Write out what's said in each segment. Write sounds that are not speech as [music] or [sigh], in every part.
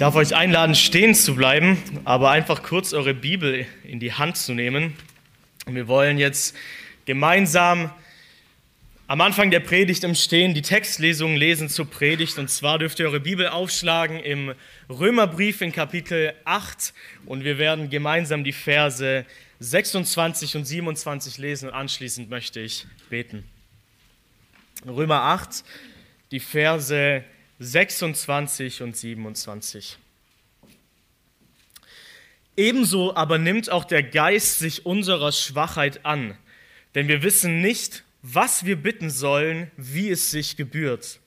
darf euch einladen, stehen zu bleiben, aber einfach kurz eure Bibel in die Hand zu nehmen. Wir wollen jetzt gemeinsam am Anfang der Predigt im Stehen die Textlesung lesen zur Predigt. Und zwar dürft ihr eure Bibel aufschlagen im Römerbrief in Kapitel 8 und wir werden gemeinsam die Verse 26 und 27 lesen und anschließend möchte ich beten. Römer 8, die Verse 26 und 27. Ebenso aber nimmt auch der Geist sich unserer Schwachheit an, denn wir wissen nicht, was wir bitten sollen, wie es sich gebührt.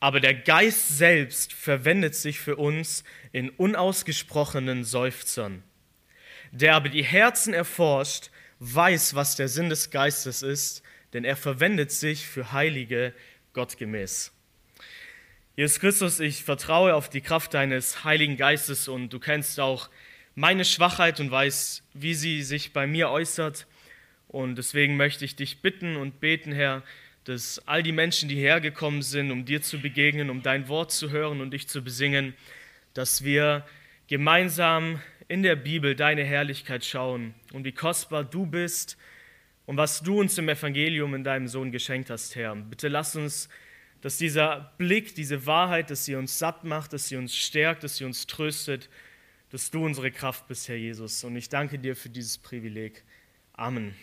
Aber der Geist selbst verwendet sich für uns in unausgesprochenen Seufzern. Der aber die Herzen erforscht, weiß, was der Sinn des Geistes ist, denn er verwendet sich für Heilige gottgemäß. Jesus Christus, ich vertraue auf die Kraft deines Heiligen Geistes und du kennst auch meine Schwachheit und weißt, wie sie sich bei mir äußert. Und deswegen möchte ich dich bitten und beten, Herr, dass all die Menschen, die hergekommen sind, um dir zu begegnen, um dein Wort zu hören und dich zu besingen, dass wir gemeinsam in der Bibel deine Herrlichkeit schauen und wie kostbar du bist und was du uns im Evangelium in deinem Sohn geschenkt hast, Herr. Bitte lass uns dass dieser Blick, diese Wahrheit, dass sie uns satt macht, dass sie uns stärkt, dass sie uns tröstet, dass du unsere Kraft bist, Herr Jesus. Und ich danke dir für dieses Privileg. Amen.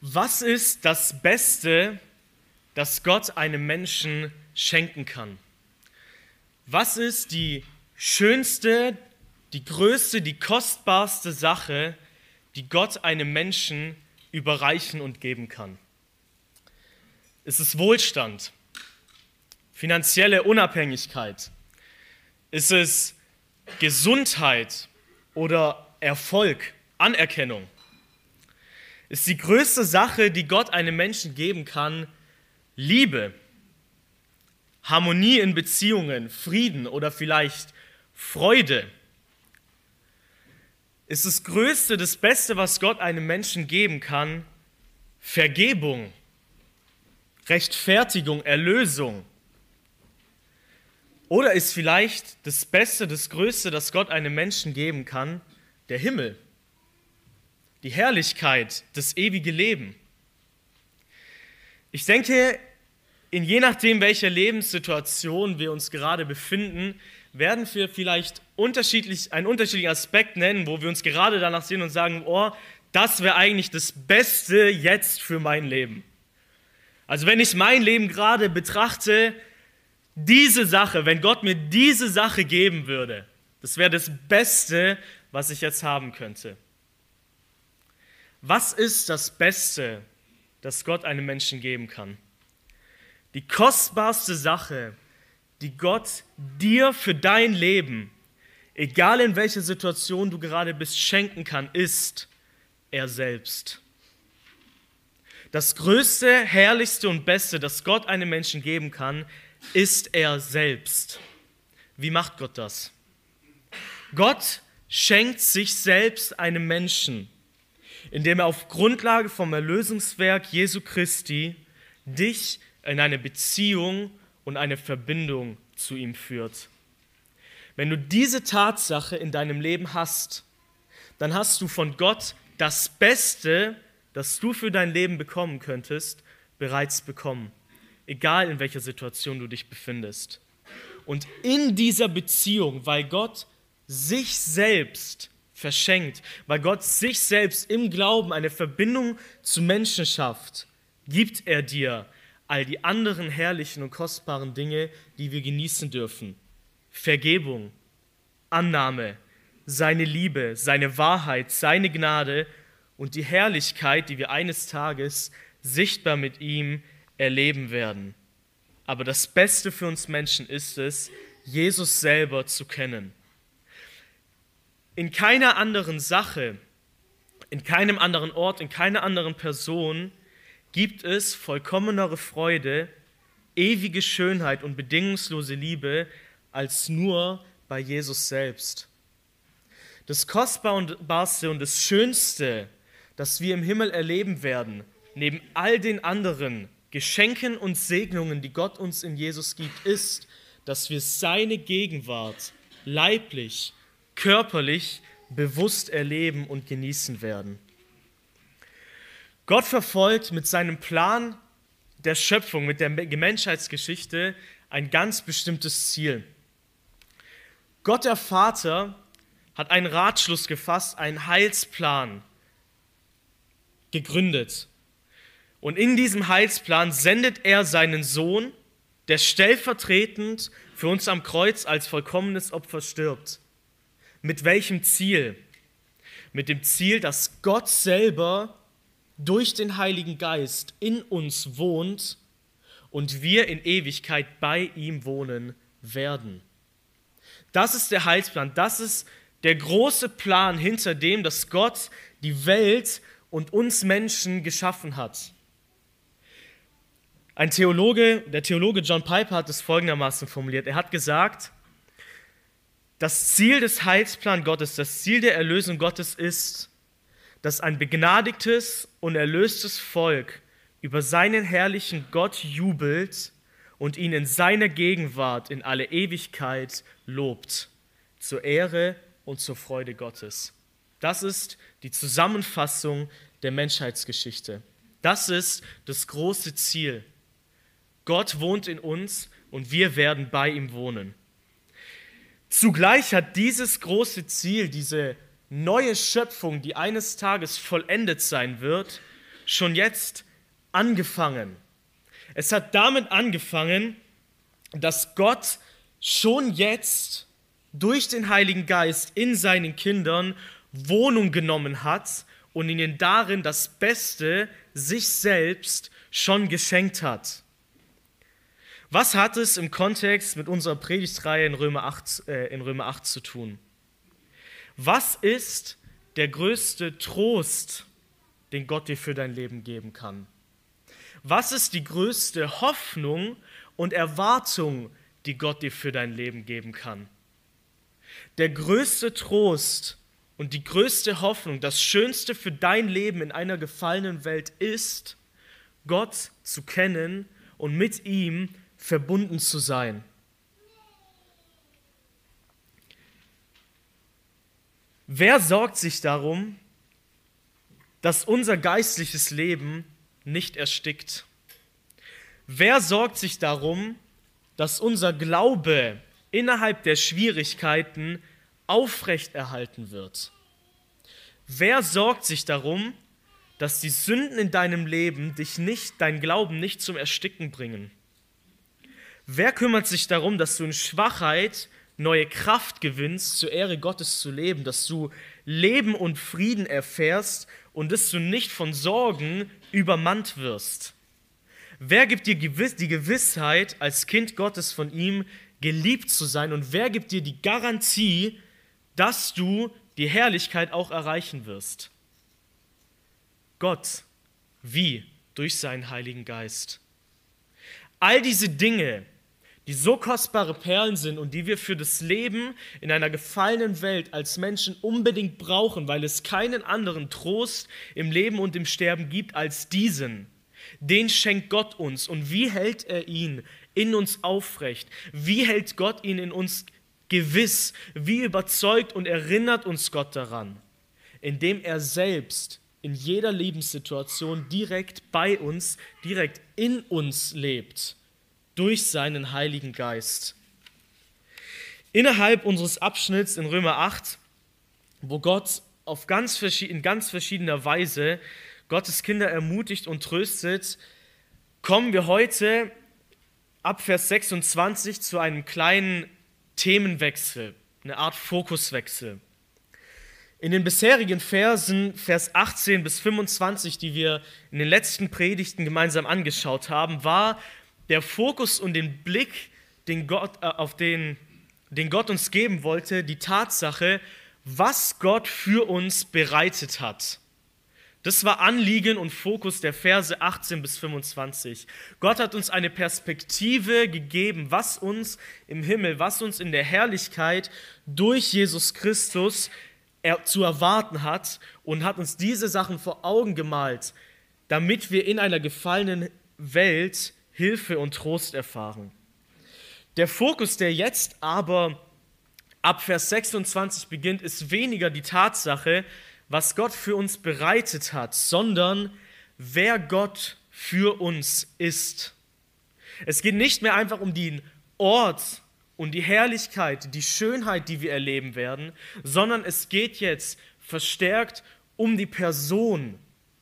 Was ist das Beste, das Gott einem Menschen schenken kann? Was ist die schönste, die größte, die kostbarste Sache, die Gott einem Menschen überreichen und geben kann. Es ist Wohlstand, finanzielle Unabhängigkeit. Ist es Gesundheit oder Erfolg, Anerkennung? Ist die größte Sache, die Gott einem Menschen geben kann, Liebe, Harmonie in Beziehungen, Frieden oder vielleicht Freude? Ist das Größte, das Beste, was Gott einem Menschen geben kann, Vergebung, Rechtfertigung, Erlösung. Oder ist vielleicht das Beste, das Größte, das Gott einem Menschen geben kann, der Himmel, die Herrlichkeit, das ewige Leben. Ich denke, in je nachdem, welcher Lebenssituation wir uns gerade befinden, werden wir vielleicht unterschiedlich, einen unterschiedlichen Aspekt nennen, wo wir uns gerade danach sehen und sagen, oh, das wäre eigentlich das Beste jetzt für mein Leben. Also wenn ich mein Leben gerade betrachte, diese Sache, wenn Gott mir diese Sache geben würde, das wäre das Beste, was ich jetzt haben könnte. Was ist das Beste, das Gott einem Menschen geben kann? Die kostbarste Sache, die Gott dir für dein Leben, egal in welcher Situation du gerade bist, schenken kann, ist er selbst. Das Größte, Herrlichste und Beste, das Gott einem Menschen geben kann, ist er selbst. Wie macht Gott das? Gott schenkt sich selbst einem Menschen, indem er auf Grundlage vom Erlösungswerk Jesu Christi dich in eine Beziehung und eine Verbindung zu ihm führt. Wenn du diese Tatsache in deinem Leben hast, dann hast du von Gott das Beste, das du für dein Leben bekommen könntest, bereits bekommen, egal in welcher Situation du dich befindest. Und in dieser Beziehung, weil Gott sich selbst verschenkt, weil Gott sich selbst im Glauben eine Verbindung zu Menschen schafft, gibt er dir all die anderen herrlichen und kostbaren Dinge, die wir genießen dürfen. Vergebung, Annahme, seine Liebe, seine Wahrheit, seine Gnade und die Herrlichkeit, die wir eines Tages sichtbar mit ihm erleben werden. Aber das Beste für uns Menschen ist es, Jesus selber zu kennen. In keiner anderen Sache, in keinem anderen Ort, in keiner anderen Person gibt es vollkommenere Freude, ewige Schönheit und bedingungslose Liebe als nur bei Jesus selbst. Das Kostbarste und das Schönste, das wir im Himmel erleben werden, neben all den anderen Geschenken und Segnungen, die Gott uns in Jesus gibt, ist, dass wir seine Gegenwart leiblich, körperlich, bewusst erleben und genießen werden. Gott verfolgt mit seinem Plan der Schöpfung, mit der Menschheitsgeschichte ein ganz bestimmtes Ziel. Gott der Vater hat einen Ratschluss gefasst, einen Heilsplan gegründet. Und in diesem Heilsplan sendet er seinen Sohn, der stellvertretend für uns am Kreuz als vollkommenes Opfer stirbt. Mit welchem Ziel? Mit dem Ziel, dass Gott selber durch den Heiligen Geist in uns wohnt und wir in Ewigkeit bei ihm wohnen werden. Das ist der Heilsplan, das ist der große Plan hinter dem, dass Gott die Welt und uns Menschen geschaffen hat. Ein Theologe, der Theologe John Piper hat es folgendermaßen formuliert. Er hat gesagt, das Ziel des Heilsplans Gottes, das Ziel der Erlösung Gottes ist, dass ein begnadigtes und erlöstes Volk über seinen herrlichen Gott jubelt und ihn in seiner Gegenwart in alle Ewigkeit lobt, zur Ehre und zur Freude Gottes. Das ist die Zusammenfassung der Menschheitsgeschichte. Das ist das große Ziel. Gott wohnt in uns und wir werden bei ihm wohnen. Zugleich hat dieses große Ziel, diese neue Schöpfung, die eines Tages vollendet sein wird, schon jetzt angefangen. Es hat damit angefangen, dass Gott schon jetzt durch den Heiligen Geist in seinen Kindern Wohnung genommen hat und ihnen darin das Beste, sich selbst, schon geschenkt hat. Was hat es im Kontext mit unserer Predigtreihe in Römer 8, äh, in Römer 8 zu tun? Was ist der größte Trost, den Gott dir für dein Leben geben kann? Was ist die größte Hoffnung und Erwartung, die Gott dir für dein Leben geben kann? Der größte Trost und die größte Hoffnung, das Schönste für dein Leben in einer gefallenen Welt ist, Gott zu kennen und mit ihm verbunden zu sein. Wer sorgt sich darum, dass unser geistliches Leben nicht erstickt? Wer sorgt sich darum, dass unser Glaube innerhalb der Schwierigkeiten aufrechterhalten wird? Wer sorgt sich darum, dass die Sünden in deinem Leben dich nicht, dein Glauben nicht zum Ersticken bringen? Wer kümmert sich darum, dass du in Schwachheit neue Kraft gewinnst, zur Ehre Gottes zu leben, dass du Leben und Frieden erfährst und dass du nicht von Sorgen übermannt wirst? Wer gibt dir die Gewissheit, als Kind Gottes von ihm geliebt zu sein? Und wer gibt dir die Garantie, dass du die Herrlichkeit auch erreichen wirst? Gott. Wie? Durch seinen Heiligen Geist. All diese Dinge, die so kostbare Perlen sind und die wir für das Leben in einer gefallenen Welt als Menschen unbedingt brauchen, weil es keinen anderen Trost im Leben und im Sterben gibt als diesen. Den schenkt Gott uns. Und wie hält er ihn in uns aufrecht? Wie hält Gott ihn in uns gewiss? Wie überzeugt und erinnert uns Gott daran? Indem er selbst in jeder Lebenssituation direkt bei uns, direkt in uns lebt, durch seinen Heiligen Geist. Innerhalb unseres Abschnitts in Römer 8, wo Gott auf ganz in ganz verschiedener Weise Gottes Kinder ermutigt und tröstet, kommen wir heute ab Vers 26 zu einem kleinen Themenwechsel, eine Art Fokuswechsel. In den bisherigen Versen, Vers 18 bis 25, die wir in den letzten Predigten gemeinsam angeschaut haben, war der Fokus und den Blick, den Gott, äh, auf den, den Gott uns geben wollte, die Tatsache, was Gott für uns bereitet hat. Das war Anliegen und Fokus der Verse 18 bis 25. Gott hat uns eine Perspektive gegeben, was uns im Himmel, was uns in der Herrlichkeit durch Jesus Christus er zu erwarten hat und hat uns diese Sachen vor Augen gemalt, damit wir in einer gefallenen Welt Hilfe und Trost erfahren. Der Fokus, der jetzt aber ab Vers 26 beginnt, ist weniger die Tatsache, was Gott für uns bereitet hat, sondern wer Gott für uns ist. Es geht nicht mehr einfach um den Ort und die Herrlichkeit, die Schönheit, die wir erleben werden, sondern es geht jetzt verstärkt um die Person,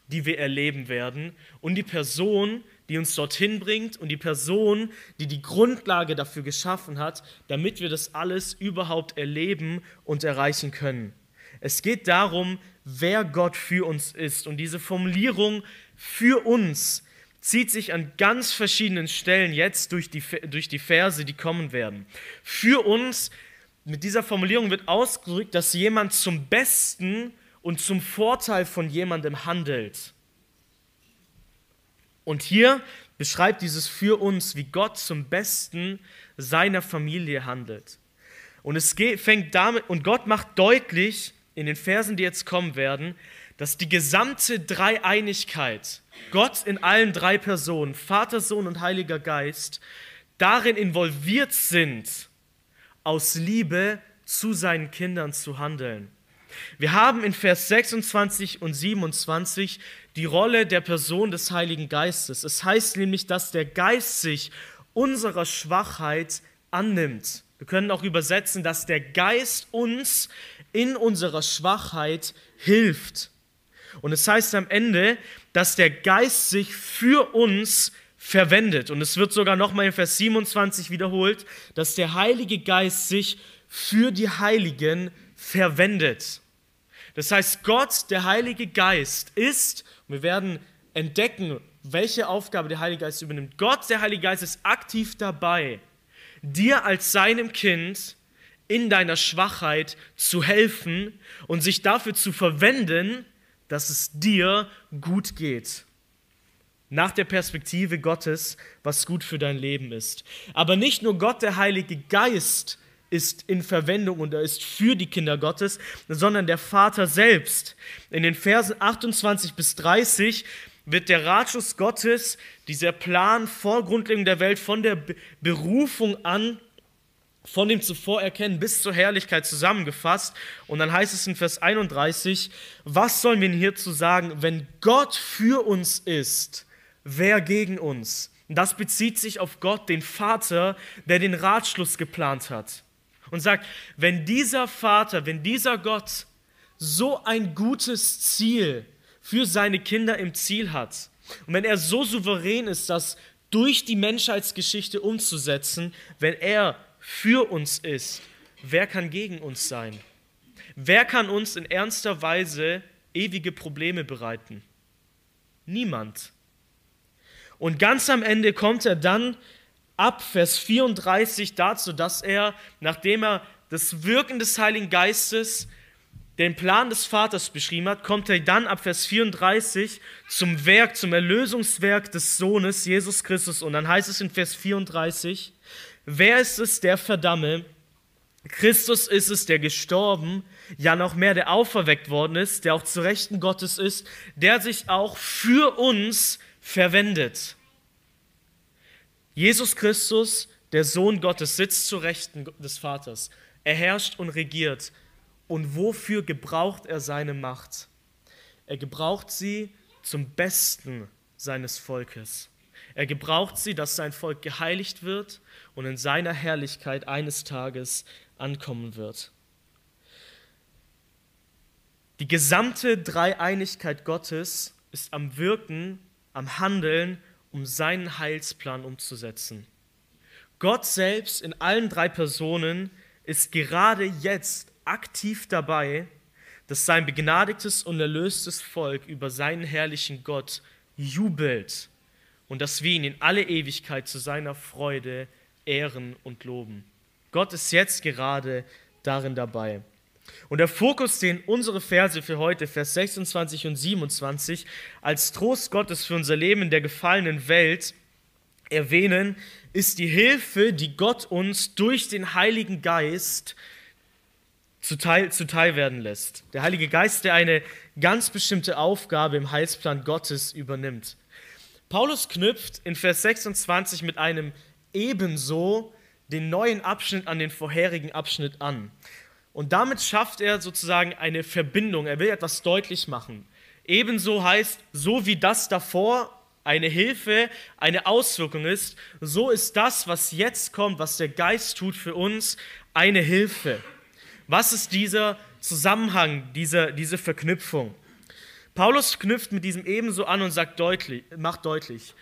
die wir erleben werden und die Person, die uns dorthin bringt und die Person, die die Grundlage dafür geschaffen hat, damit wir das alles überhaupt erleben und erreichen können. Es geht darum, wer Gott für uns ist. Und diese Formulierung für uns zieht sich an ganz verschiedenen Stellen jetzt durch die, durch die Verse, die kommen werden. Für uns, mit dieser Formulierung wird ausgedrückt, dass jemand zum Besten und zum Vorteil von jemandem handelt. Und hier beschreibt dieses für uns, wie Gott zum Besten seiner Familie handelt. Und es fängt damit, und Gott macht deutlich in den Versen, die jetzt kommen werden, dass die gesamte Dreieinigkeit, Gott in allen drei Personen, Vater, Sohn und Heiliger Geist, darin involviert sind, aus Liebe zu seinen Kindern zu handeln. Wir haben in Vers 26 und 27 die Rolle der Person des Heiligen Geistes. Es heißt nämlich, dass der Geist sich unserer Schwachheit annimmt. Wir können auch übersetzen, dass der Geist uns in unserer Schwachheit hilft. Und es heißt am Ende, dass der Geist sich für uns verwendet. Und es wird sogar nochmal in Vers 27 wiederholt, dass der Heilige Geist sich für die Heiligen verwendet. Das heißt, Gott, der Heilige Geist, ist, wir werden entdecken, welche Aufgabe der Heilige Geist übernimmt. Gott, der Heilige Geist, ist aktiv dabei, dir als seinem Kind in deiner Schwachheit zu helfen und sich dafür zu verwenden, dass es dir gut geht. Nach der Perspektive Gottes, was gut für dein Leben ist. Aber nicht nur Gott, der Heilige Geist, ist in Verwendung und er ist für die Kinder Gottes, sondern der Vater selbst. In den Versen 28 bis 30 wird der Ratschluss Gottes, dieser Plan vor Grundlegung der Welt, von der Berufung an von dem Zuvorerkennen bis zur Herrlichkeit zusammengefasst. Und dann heißt es in Vers 31, was sollen wir hierzu sagen, wenn Gott für uns ist, wer gegen uns? Das bezieht sich auf Gott, den Vater, der den Ratschluss geplant hat. Und sagt, wenn dieser Vater, wenn dieser Gott so ein gutes Ziel für seine Kinder im Ziel hat, und wenn er so souverän ist, das durch die Menschheitsgeschichte umzusetzen, wenn er für uns ist, wer kann gegen uns sein? Wer kann uns in ernster Weise ewige Probleme bereiten? Niemand. Und ganz am Ende kommt er dann ab Vers 34 dazu, dass er, nachdem er das Wirken des Heiligen Geistes, den Plan des Vaters beschrieben hat, kommt er dann ab Vers 34 zum Werk, zum Erlösungswerk des Sohnes Jesus Christus. Und dann heißt es in Vers 34, Wer ist es, der verdamme? Christus ist es, der gestorben, ja noch mehr, der auferweckt worden ist, der auch zu Rechten Gottes ist, der sich auch für uns verwendet. Jesus Christus, der Sohn Gottes, sitzt zu Rechten des Vaters. Er herrscht und regiert. Und wofür gebraucht er seine Macht? Er gebraucht sie zum Besten seines Volkes. Er gebraucht sie, dass sein Volk geheiligt wird und in seiner Herrlichkeit eines Tages ankommen wird. Die gesamte Dreieinigkeit Gottes ist am Wirken, am Handeln, um seinen Heilsplan umzusetzen. Gott selbst in allen drei Personen ist gerade jetzt aktiv dabei, dass sein begnadigtes und erlöstes Volk über seinen herrlichen Gott jubelt und dass wir ihn in alle Ewigkeit zu seiner Freude ehren und loben. Gott ist jetzt gerade darin dabei. Und der Fokus, den unsere Verse für heute, Vers 26 und 27, als Trost Gottes für unser Leben in der gefallenen Welt erwähnen, ist die Hilfe, die Gott uns durch den Heiligen Geist zuteil, zuteil werden lässt. Der Heilige Geist, der eine ganz bestimmte Aufgabe im Heilsplan Gottes übernimmt. Paulus knüpft in Vers 26 mit einem ebenso den neuen Abschnitt an den vorherigen Abschnitt an. Und damit schafft er sozusagen eine Verbindung. Er will etwas deutlich machen. Ebenso heißt, so wie das davor eine Hilfe, eine Auswirkung ist, so ist das, was jetzt kommt, was der Geist tut für uns, eine Hilfe. Was ist dieser Zusammenhang, diese, diese Verknüpfung? Paulus knüpft mit diesem ebenso an und sagt deutlich, macht deutlich,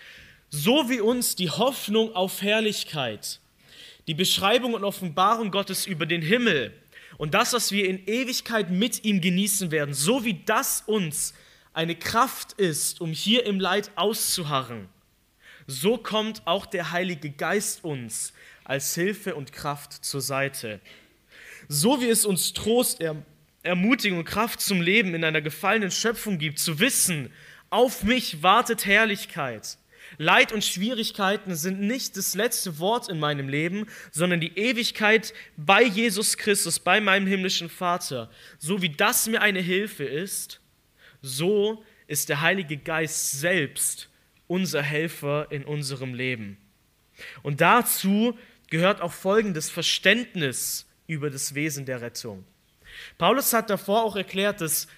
so wie uns die Hoffnung auf Herrlichkeit, die Beschreibung und Offenbarung Gottes über den Himmel und das, was wir in Ewigkeit mit ihm genießen werden, so wie das uns eine Kraft ist, um hier im Leid auszuharren, so kommt auch der Heilige Geist uns als Hilfe und Kraft zur Seite. So wie es uns Trost, Ermutigung und Kraft zum Leben in einer gefallenen Schöpfung gibt, zu wissen, auf mich wartet Herrlichkeit. Leid und Schwierigkeiten sind nicht das letzte Wort in meinem Leben, sondern die Ewigkeit bei Jesus Christus, bei meinem himmlischen Vater. So wie das mir eine Hilfe ist, so ist der Heilige Geist selbst unser Helfer in unserem Leben. Und dazu gehört auch folgendes Verständnis über das Wesen der Rettung. Paulus hat davor auch erklärt, dass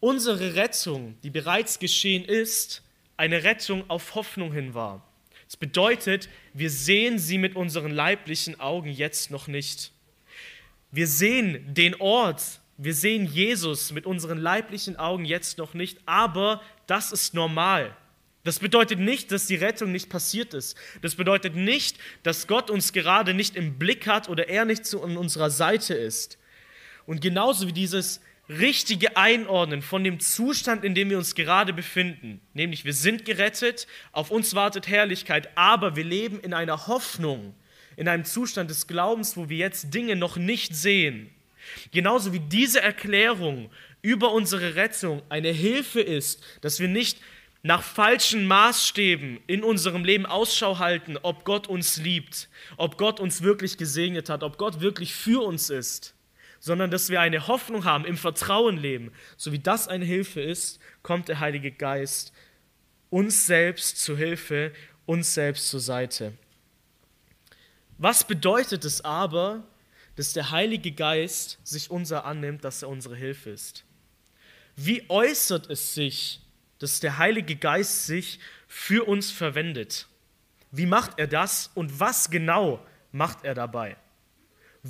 unsere Rettung, die bereits geschehen ist, eine Rettung auf Hoffnung hin war. Das bedeutet, wir sehen sie mit unseren leiblichen Augen jetzt noch nicht. Wir sehen den Ort, wir sehen Jesus mit unseren leiblichen Augen jetzt noch nicht, aber das ist normal. Das bedeutet nicht, dass die Rettung nicht passiert ist. Das bedeutet nicht, dass Gott uns gerade nicht im Blick hat oder er nicht zu unserer Seite ist. Und genauso wie dieses richtige Einordnen von dem Zustand, in dem wir uns gerade befinden, nämlich wir sind gerettet, auf uns wartet Herrlichkeit, aber wir leben in einer Hoffnung, in einem Zustand des Glaubens, wo wir jetzt Dinge noch nicht sehen. Genauso wie diese Erklärung über unsere Rettung eine Hilfe ist, dass wir nicht nach falschen Maßstäben in unserem Leben Ausschau halten, ob Gott uns liebt, ob Gott uns wirklich gesegnet hat, ob Gott wirklich für uns ist, sondern dass wir eine Hoffnung haben, im Vertrauen leben. So wie das eine Hilfe ist, kommt der Heilige Geist uns selbst zu Hilfe, uns selbst zur Seite. Was bedeutet es aber, dass der Heilige Geist sich unser annimmt, dass er unsere Hilfe ist. Wie äußert es sich, dass der Heilige Geist sich für uns verwendet? Wie macht er das und was genau macht er dabei?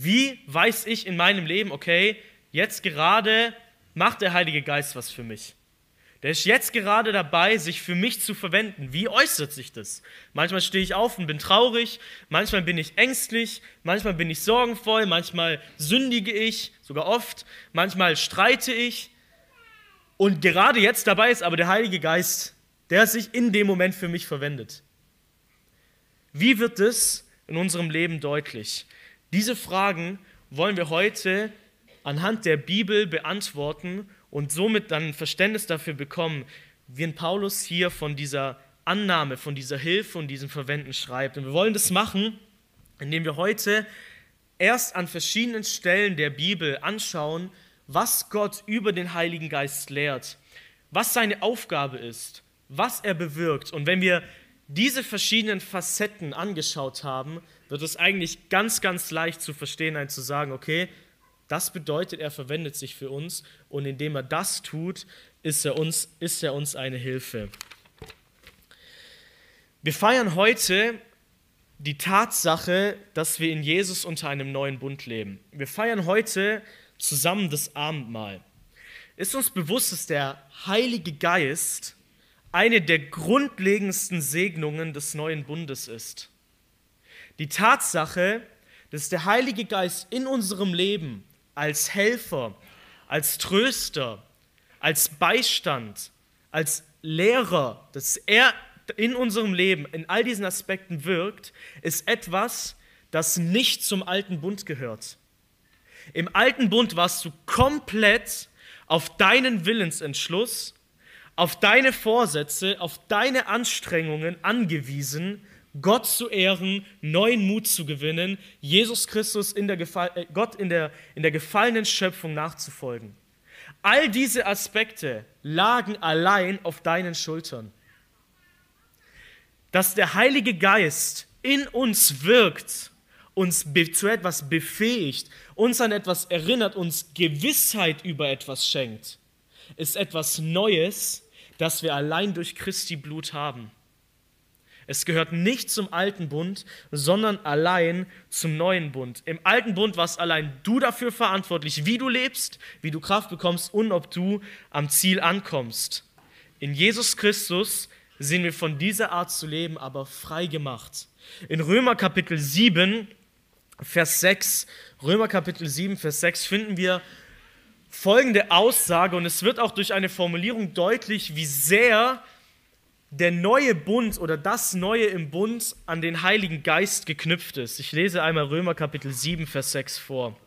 Wie weiß ich in meinem Leben, okay, jetzt gerade macht der Heilige Geist was für mich? Der ist jetzt gerade dabei, sich für mich zu verwenden. Wie äußert sich das? Manchmal stehe ich auf und bin traurig, manchmal bin ich ängstlich, manchmal bin ich sorgenvoll, manchmal sündige ich, sogar oft, manchmal streite ich. Und gerade jetzt dabei ist aber der Heilige Geist, der sich in dem Moment für mich verwendet. Wie wird das in unserem Leben deutlich? Diese Fragen wollen wir heute anhand der Bibel beantworten und somit dann ein Verständnis dafür bekommen, wie Paulus hier von dieser Annahme, von dieser Hilfe und diesem Verwenden schreibt. Und wir wollen das machen, indem wir heute erst an verschiedenen Stellen der Bibel anschauen, was Gott über den Heiligen Geist lehrt, was seine Aufgabe ist, was er bewirkt. Und wenn wir diese verschiedenen Facetten angeschaut haben, wird es eigentlich ganz, ganz leicht zu verstehen, ein zu sagen, okay, das bedeutet, er verwendet sich für uns und indem er das tut, ist er uns, ist er uns eine Hilfe. Wir feiern heute die Tatsache, dass wir in Jesus unter einem neuen Bund leben. Wir feiern heute zusammen das Abendmahl. Ist uns bewusst, dass der Heilige Geist eine der grundlegendsten Segnungen des neuen Bundes ist? Die Tatsache, dass der Heilige Geist in unserem Leben als Helfer, als Tröster, als Beistand, als Lehrer, dass er in unserem Leben in all diesen Aspekten wirkt, ist etwas, das nicht zum alten Bund gehört. Im alten Bund warst du komplett auf deinen Willensentschluss, auf deine Vorsätze, auf deine Anstrengungen angewiesen, Gott zu ehren, neuen Mut zu gewinnen, Jesus Christus in der, Gefall, äh, Gott in der, in der gefallenen Schöpfung nachzufolgen. All diese Aspekte lagen allein auf deinen Schultern. Dass der Heilige Geist in uns wirkt, uns zu etwas befähigt, uns an etwas erinnert, uns Gewissheit über etwas schenkt, ist etwas Neues, das wir allein durch Christi Blut haben. Es gehört nicht zum alten Bund, sondern allein zum neuen Bund. Im alten Bund warst allein du dafür verantwortlich, wie du lebst, wie du Kraft bekommst und ob du am Ziel ankommst. In Jesus Christus sind wir von dieser Art zu leben aber frei gemacht. In Römer Kapitel 7, Vers 6, Römer Kapitel 7, Vers 6 finden wir folgende Aussage und es wird auch durch eine Formulierung deutlich, wie sehr der neue Bund oder das Neue im Bund an den Heiligen Geist geknüpft ist. Ich lese einmal Römer Kapitel 7, Vers 6 vor.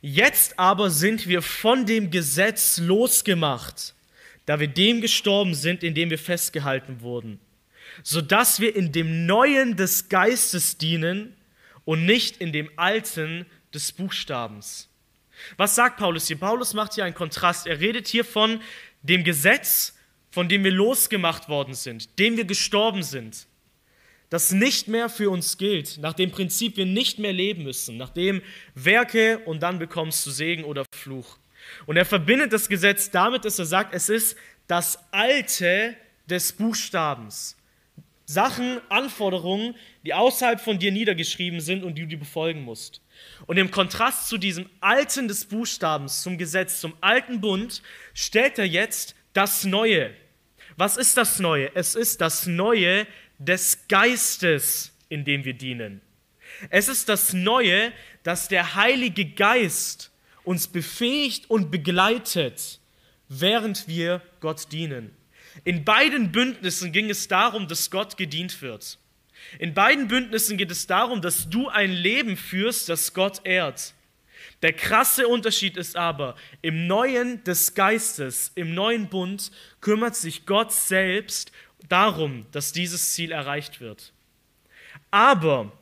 Jetzt aber sind wir von dem Gesetz losgemacht, da wir dem gestorben sind, in dem wir festgehalten wurden, sodass wir in dem Neuen des Geistes dienen und nicht in dem Alten des Buchstabens. Was sagt Paulus hier? Paulus macht hier einen Kontrast. Er redet hier von dem Gesetz, von dem wir losgemacht worden sind, dem wir gestorben sind, das nicht mehr für uns gilt, nach dem Prinzip wir nicht mehr leben müssen, nach dem Werke und dann bekommst du Segen oder Fluch. Und er verbindet das Gesetz damit, dass er sagt, es ist das Alte des Buchstabens. Sachen, Anforderungen, die außerhalb von dir niedergeschrieben sind und die du befolgen musst. Und im Kontrast zu diesem Alten des Buchstabens, zum Gesetz, zum alten Bund, stellt er jetzt das Neue. Was ist das Neue? Es ist das Neue des Geistes, in dem wir dienen. Es ist das Neue, dass der Heilige Geist uns befähigt und begleitet, während wir Gott dienen. In beiden Bündnissen ging es darum, dass Gott gedient wird. In beiden Bündnissen geht es darum, dass du ein Leben führst, das Gott ehrt. Der krasse Unterschied ist aber, im Neuen des Geistes, im neuen Bund, kümmert sich Gott selbst darum, dass dieses Ziel erreicht wird. Aber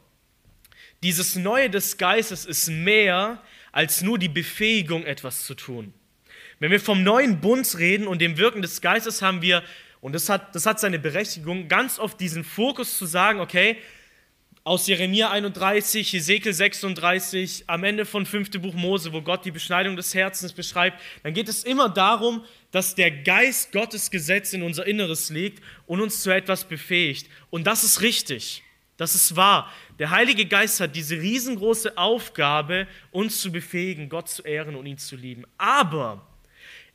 dieses Neue des Geistes ist mehr als nur die Befähigung, etwas zu tun. Wenn wir vom neuen Bund reden und dem Wirken des Geistes, haben wir, und das hat, das hat seine Berechtigung, ganz oft diesen Fokus zu sagen, okay, aus Jeremia 31, Hesekiel 36, am Ende von 5. Buch Mose, wo Gott die Beschneidung des Herzens beschreibt, dann geht es immer darum, dass der Geist Gottes Gesetz in unser Inneres legt und uns zu etwas befähigt. Und das ist richtig. Das ist wahr. Der Heilige Geist hat diese riesengroße Aufgabe, uns zu befähigen, Gott zu ehren und ihn zu lieben. Aber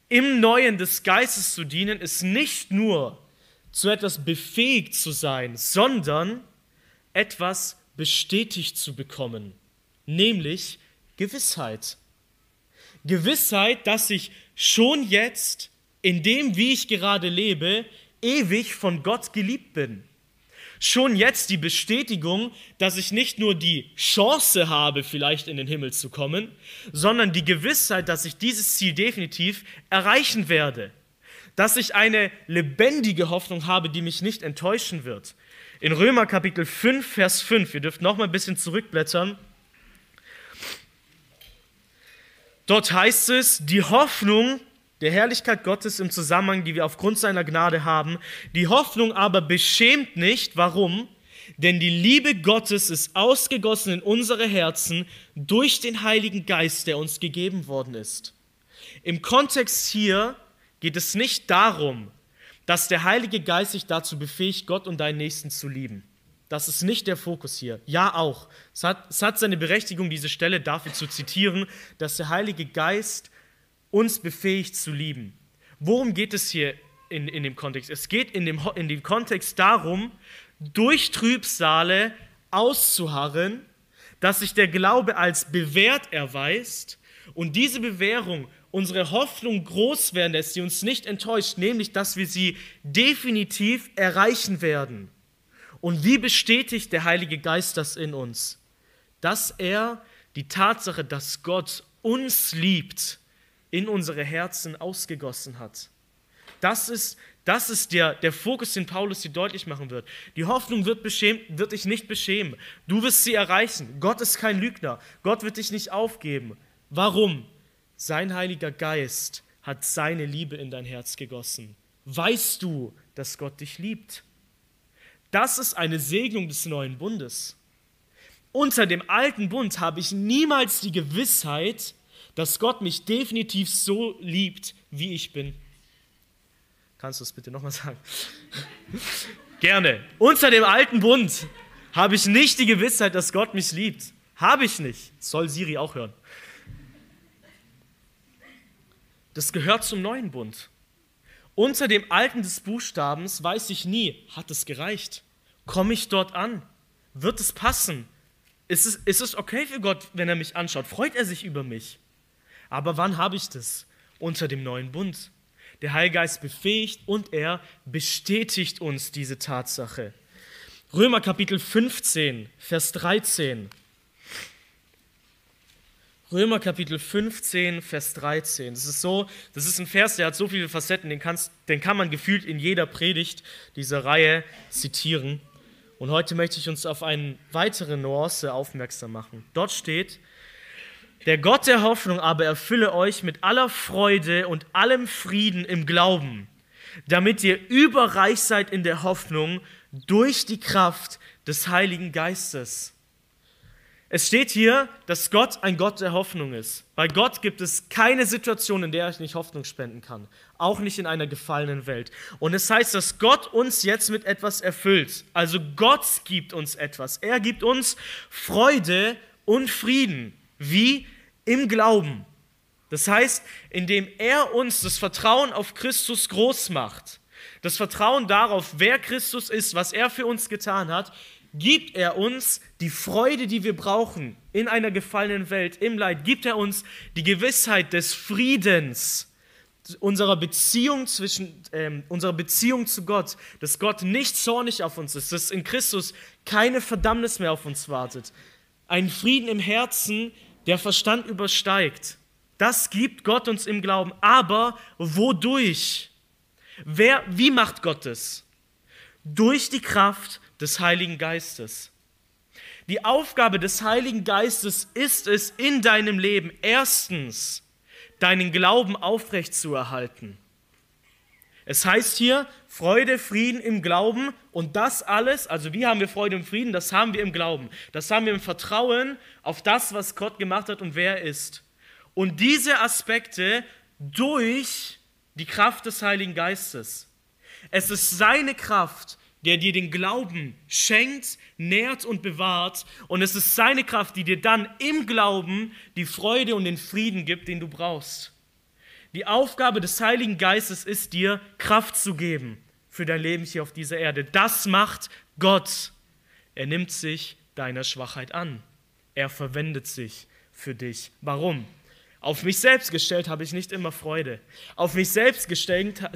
im Neuen des Geistes zu dienen, ist nicht nur zu etwas befähigt zu sein, sondern etwas bestätigt zu bekommen, nämlich Gewissheit. Gewissheit, dass ich schon jetzt, in dem, wie ich gerade lebe, ewig von Gott geliebt bin. Schon jetzt die Bestätigung, dass ich nicht nur die Chance habe, vielleicht in den Himmel zu kommen, sondern die Gewissheit, dass ich dieses Ziel definitiv erreichen werde. Dass ich eine lebendige Hoffnung habe, die mich nicht enttäuschen wird. In Römer Kapitel 5, Vers 5, ihr dürft noch mal ein bisschen zurückblättern. Dort heißt es, die Hoffnung der Herrlichkeit Gottes im Zusammenhang, die wir aufgrund seiner Gnade haben, die Hoffnung aber beschämt nicht. Warum? Denn die Liebe Gottes ist ausgegossen in unsere Herzen durch den Heiligen Geist, der uns gegeben worden ist. Im Kontext hier geht es nicht darum, dass der Heilige Geist sich dazu befähigt, Gott und deinen Nächsten zu lieben. Das ist nicht der Fokus hier. Ja, auch. Es hat, es hat seine Berechtigung, diese Stelle dafür zu zitieren, dass der Heilige Geist uns befähigt zu lieben. Worum geht es hier in, in dem Kontext? Es geht in dem, in dem Kontext darum, durch Trübsale auszuharren, dass sich der Glaube als bewährt erweist und diese Bewährung unsere Hoffnung groß werden lässt, die uns nicht enttäuscht, nämlich dass wir sie definitiv erreichen werden. Und wie bestätigt der Heilige Geist das in uns? Dass er die Tatsache, dass Gott uns liebt, in unsere Herzen ausgegossen hat. Das ist, das ist der, der Fokus, den Paulus dir deutlich machen wird. Die Hoffnung wird, beschämt, wird dich nicht beschämen. Du wirst sie erreichen. Gott ist kein Lügner. Gott wird dich nicht aufgeben. Warum? Sein Heiliger Geist hat seine Liebe in dein Herz gegossen. Weißt du, dass Gott dich liebt? Das ist eine Segnung des neuen Bundes. Unter dem alten Bund habe ich niemals die Gewissheit, dass Gott mich definitiv so liebt, wie ich bin. Kannst du es bitte nochmal sagen? [laughs] Gerne. Unter dem alten Bund habe ich nicht die Gewissheit, dass Gott mich liebt. Habe ich nicht. soll Siri auch hören. Das gehört zum neuen Bund. Unter dem Alten des Buchstabens weiß ich nie, hat es gereicht? Komme ich dort an? Wird es passen? Ist es, ist es okay für Gott, wenn er mich anschaut? Freut er sich über mich? Aber wann habe ich das? Unter dem neuen Bund. Der Heilgeist befähigt und er bestätigt uns diese Tatsache. Römer Kapitel 15, Vers 13. Römer Kapitel 15, Vers 13. Das ist so, das ist ein Vers, der hat so viele Facetten, den, kannst, den kann man gefühlt in jeder Predigt dieser Reihe zitieren. Und heute möchte ich uns auf eine weitere Nuance aufmerksam machen. Dort steht, der Gott der Hoffnung aber erfülle euch mit aller Freude und allem Frieden im Glauben, damit ihr überreich seid in der Hoffnung durch die Kraft des Heiligen Geistes. Es steht hier, dass Gott ein Gott der Hoffnung ist. Bei Gott gibt es keine Situation, in der ich nicht Hoffnung spenden kann. Auch nicht in einer gefallenen Welt. Und es heißt, dass Gott uns jetzt mit etwas erfüllt. Also Gott gibt uns etwas. Er gibt uns Freude und Frieden. Wie? Im Glauben. Das heißt, indem er uns das Vertrauen auf Christus groß macht. Das Vertrauen darauf, wer Christus ist, was er für uns getan hat, gibt er uns die Freude, die wir brauchen in einer gefallenen Welt, im Leid, gibt er uns die Gewissheit des Friedens, unserer Beziehung zwischen ähm, unserer Beziehung zu Gott, dass Gott nicht zornig auf uns ist, dass in Christus keine Verdammnis mehr auf uns wartet. Ein Frieden im Herzen, der Verstand übersteigt. Das gibt Gott uns im Glauben. Aber wodurch? Wer, wie macht Gott es? Durch die Kraft des Heiligen Geistes. Die Aufgabe des Heiligen Geistes ist es in deinem Leben erstens, deinen Glauben aufrechtzuerhalten. Es heißt hier Freude, Frieden im Glauben und das alles, also wie haben wir Freude und Frieden? Das haben wir im Glauben. Das haben wir im Vertrauen auf das, was Gott gemacht hat und wer er ist. Und diese Aspekte durch die Kraft des Heiligen Geistes. Es ist seine Kraft, der dir den Glauben schenkt, nährt und bewahrt. Und es ist seine Kraft, die dir dann im Glauben die Freude und den Frieden gibt, den du brauchst. Die Aufgabe des Heiligen Geistes ist dir, Kraft zu geben für dein Leben hier auf dieser Erde. Das macht Gott. Er nimmt sich deiner Schwachheit an. Er verwendet sich für dich. Warum? Auf mich selbst gestellt habe ich nicht immer Freude. Auf mich selbst gestellt,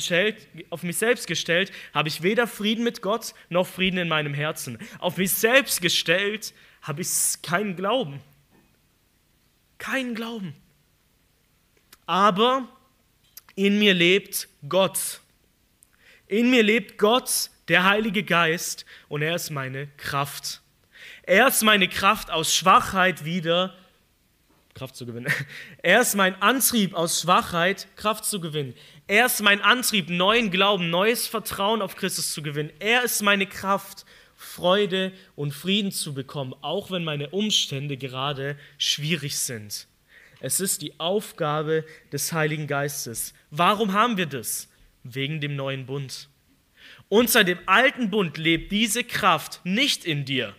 auf mich selbst gestellt habe ich weder Frieden mit Gott noch Frieden in meinem Herzen. Auf mich selbst gestellt habe ich keinen Glauben. Keinen Glauben. Aber in mir lebt Gott. In mir lebt Gott, der Heilige Geist, und er ist meine Kraft. Er ist meine Kraft aus Schwachheit wieder Kraft zu gewinnen. [laughs] Er ist mein Antrieb aus Schwachheit, Kraft zu gewinnen. Er ist mein Antrieb, neuen Glauben, neues Vertrauen auf Christus zu gewinnen. Er ist meine Kraft, Freude und Frieden zu bekommen, auch wenn meine Umstände gerade schwierig sind. Es ist die Aufgabe des Heiligen Geistes. Warum haben wir das? Wegen dem neuen Bund. Unter dem alten Bund lebt diese Kraft nicht in dir.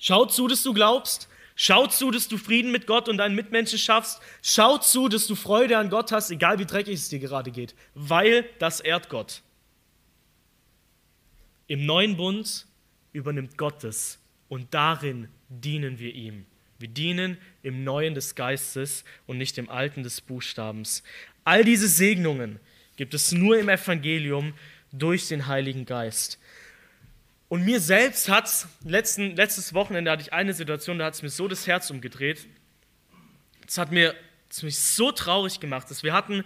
Schau zu, dass du glaubst, Schau zu, dass du Frieden mit Gott und deinen Mitmenschen schaffst. Schau zu, dass du Freude an Gott hast, egal wie dreckig es dir gerade geht, weil das ehrt Gott. Im neuen Bund übernimmt Gott es und darin dienen wir ihm. Wir dienen im Neuen des Geistes und nicht im Alten des Buchstabens. All diese Segnungen gibt es nur im Evangelium durch den Heiligen Geist. Und mir selbst hat letzten, letztes Wochenende hatte ich eine Situation, da hat es mir so das Herz umgedreht. Es hat mir das mich so traurig gemacht, dass wir hatten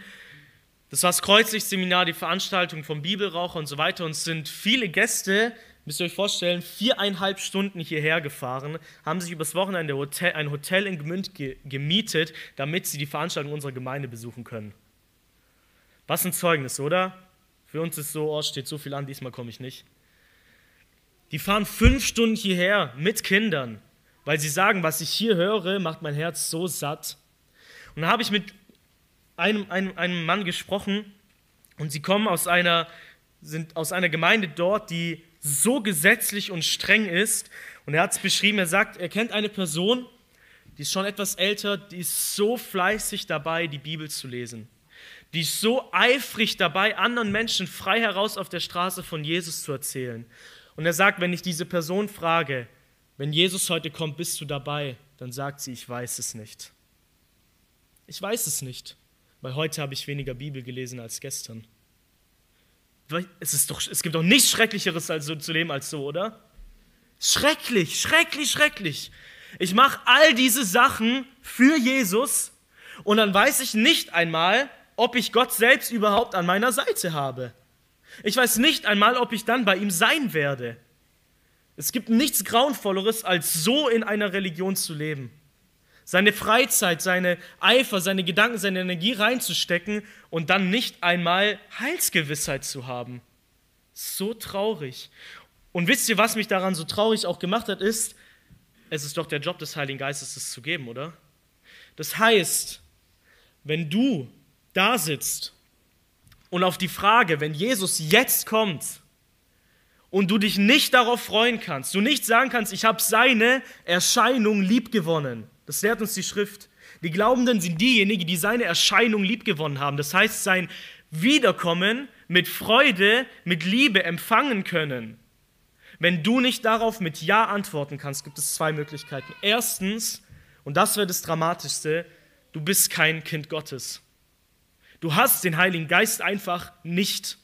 Das war das Kreuzlichtseminar, die Veranstaltung vom Bibelraucher und so weiter. Und es sind viele Gäste, müsst ihr euch vorstellen, viereinhalb Stunden hierher gefahren, haben sich übers Wochenende Hotel, ein Hotel in Gmünd ge gemietet, damit sie die Veranstaltung unserer Gemeinde besuchen können. Was ein Zeugnis, oder? Für uns ist so, oh, steht so viel an, diesmal komme ich nicht. Die fahren fünf Stunden hierher mit Kindern, weil sie sagen, was ich hier höre, macht mein Herz so satt. Und dann habe ich mit einem, einem, einem Mann gesprochen und sie kommen aus einer, sind aus einer Gemeinde dort, die so gesetzlich und streng ist. Und er hat es beschrieben, er sagt, er kennt eine Person, die ist schon etwas älter, die ist so fleißig dabei, die Bibel zu lesen. Die ist so eifrig dabei, anderen Menschen frei heraus auf der Straße von Jesus zu erzählen. Und er sagt, wenn ich diese Person frage, wenn Jesus heute kommt, bist du dabei? Dann sagt sie, ich weiß es nicht. Ich weiß es nicht, weil heute habe ich weniger Bibel gelesen als gestern. Es, ist doch, es gibt doch nichts Schrecklicheres als so zu leben als so, oder? Schrecklich, schrecklich, schrecklich. Ich mache all diese Sachen für Jesus und dann weiß ich nicht einmal, ob ich Gott selbst überhaupt an meiner Seite habe. Ich weiß nicht einmal, ob ich dann bei ihm sein werde. Es gibt nichts Grauenvolleres, als so in einer Religion zu leben. Seine Freizeit, seine Eifer, seine Gedanken, seine Energie reinzustecken und dann nicht einmal Heilsgewissheit zu haben. So traurig. Und wisst ihr, was mich daran so traurig auch gemacht hat, ist, es ist doch der Job des Heiligen Geistes, das zu geben, oder? Das heißt, wenn du da sitzt und auf die Frage, wenn Jesus jetzt kommt und du dich nicht darauf freuen kannst, du nicht sagen kannst, ich habe seine Erscheinung liebgewonnen. Das lehrt uns die Schrift. Die Glaubenden sind diejenigen, die seine Erscheinung liebgewonnen haben. Das heißt, sein Wiederkommen mit Freude, mit Liebe empfangen können. Wenn du nicht darauf mit Ja antworten kannst, gibt es zwei Möglichkeiten. Erstens, und das wird das Dramatischste, du bist kein Kind Gottes. Du hast den Heiligen Geist einfach nicht.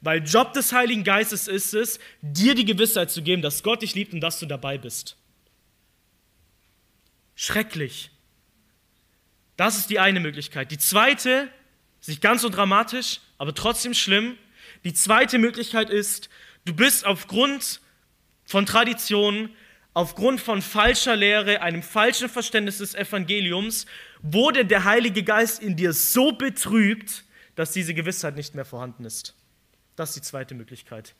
Weil Job des Heiligen Geistes ist es, dir die Gewissheit zu geben, dass Gott dich liebt und dass du dabei bist. Schrecklich. Das ist die eine Möglichkeit. Die zweite, ist nicht ganz so dramatisch, aber trotzdem schlimm. Die zweite Möglichkeit ist, du bist aufgrund von Traditionen, aufgrund von falscher Lehre, einem falschen Verständnis des Evangeliums, wurde der Heilige Geist in dir so betrübt, dass diese Gewissheit nicht mehr vorhanden ist. Das ist die zweite Möglichkeit.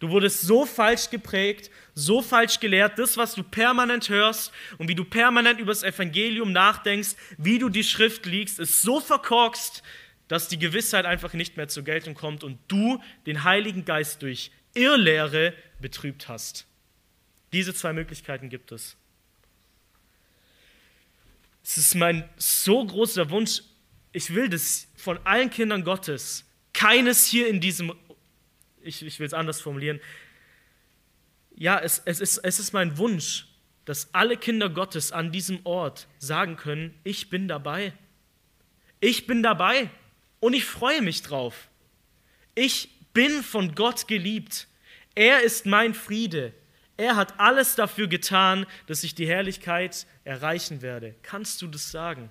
Du wurdest so falsch geprägt, so falsch gelehrt, das, was du permanent hörst und wie du permanent über das Evangelium nachdenkst, wie du die Schrift liegst, ist so verkorkst, dass die Gewissheit einfach nicht mehr zur Geltung kommt und du den Heiligen Geist durch Irrlehre betrübt hast. Diese zwei Möglichkeiten gibt es. Es ist mein so großer Wunsch, ich will das von allen Kindern Gottes, keines hier in diesem, ich, ich will es anders formulieren, ja, es, es, ist, es ist mein Wunsch, dass alle Kinder Gottes an diesem Ort sagen können, ich bin dabei. Ich bin dabei und ich freue mich drauf. Ich bin von Gott geliebt. Er ist mein Friede. Er hat alles dafür getan, dass ich die Herrlichkeit erreichen werde. Kannst du das sagen?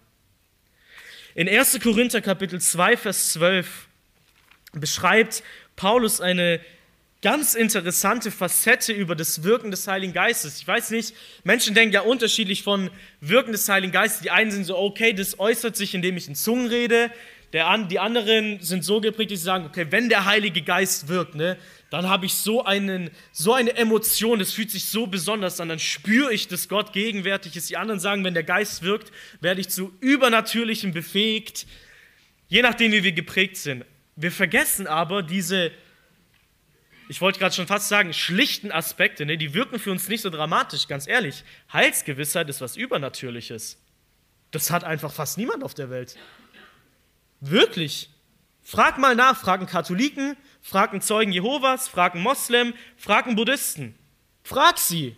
In 1. Korinther Kapitel 2, Vers 12 beschreibt Paulus eine ganz interessante Facette über das Wirken des Heiligen Geistes. Ich weiß nicht, Menschen denken ja unterschiedlich von Wirken des Heiligen Geistes. Die einen sind so, okay, das äußert sich, indem ich in Zungen rede. Der, die anderen sind so geprägt, dass sie sagen, okay, wenn der Heilige Geist wirkt, ne, dann habe ich so, einen, so eine Emotion, das fühlt sich so besonders an, dann spüre ich, dass Gott gegenwärtig ist. Die anderen sagen, wenn der Geist wirkt, werde ich zu Übernatürlichem befähigt, je nachdem, wie wir geprägt sind. Wir vergessen aber diese, ich wollte gerade schon fast sagen, schlichten Aspekte, ne? die wirken für uns nicht so dramatisch, ganz ehrlich. Heilsgewissheit ist was Übernatürliches. Das hat einfach fast niemand auf der Welt. Wirklich. Frag mal nach, fragen Katholiken, fragen Zeugen Jehovas, fragen Moslem, fragen Buddhisten. Frag sie.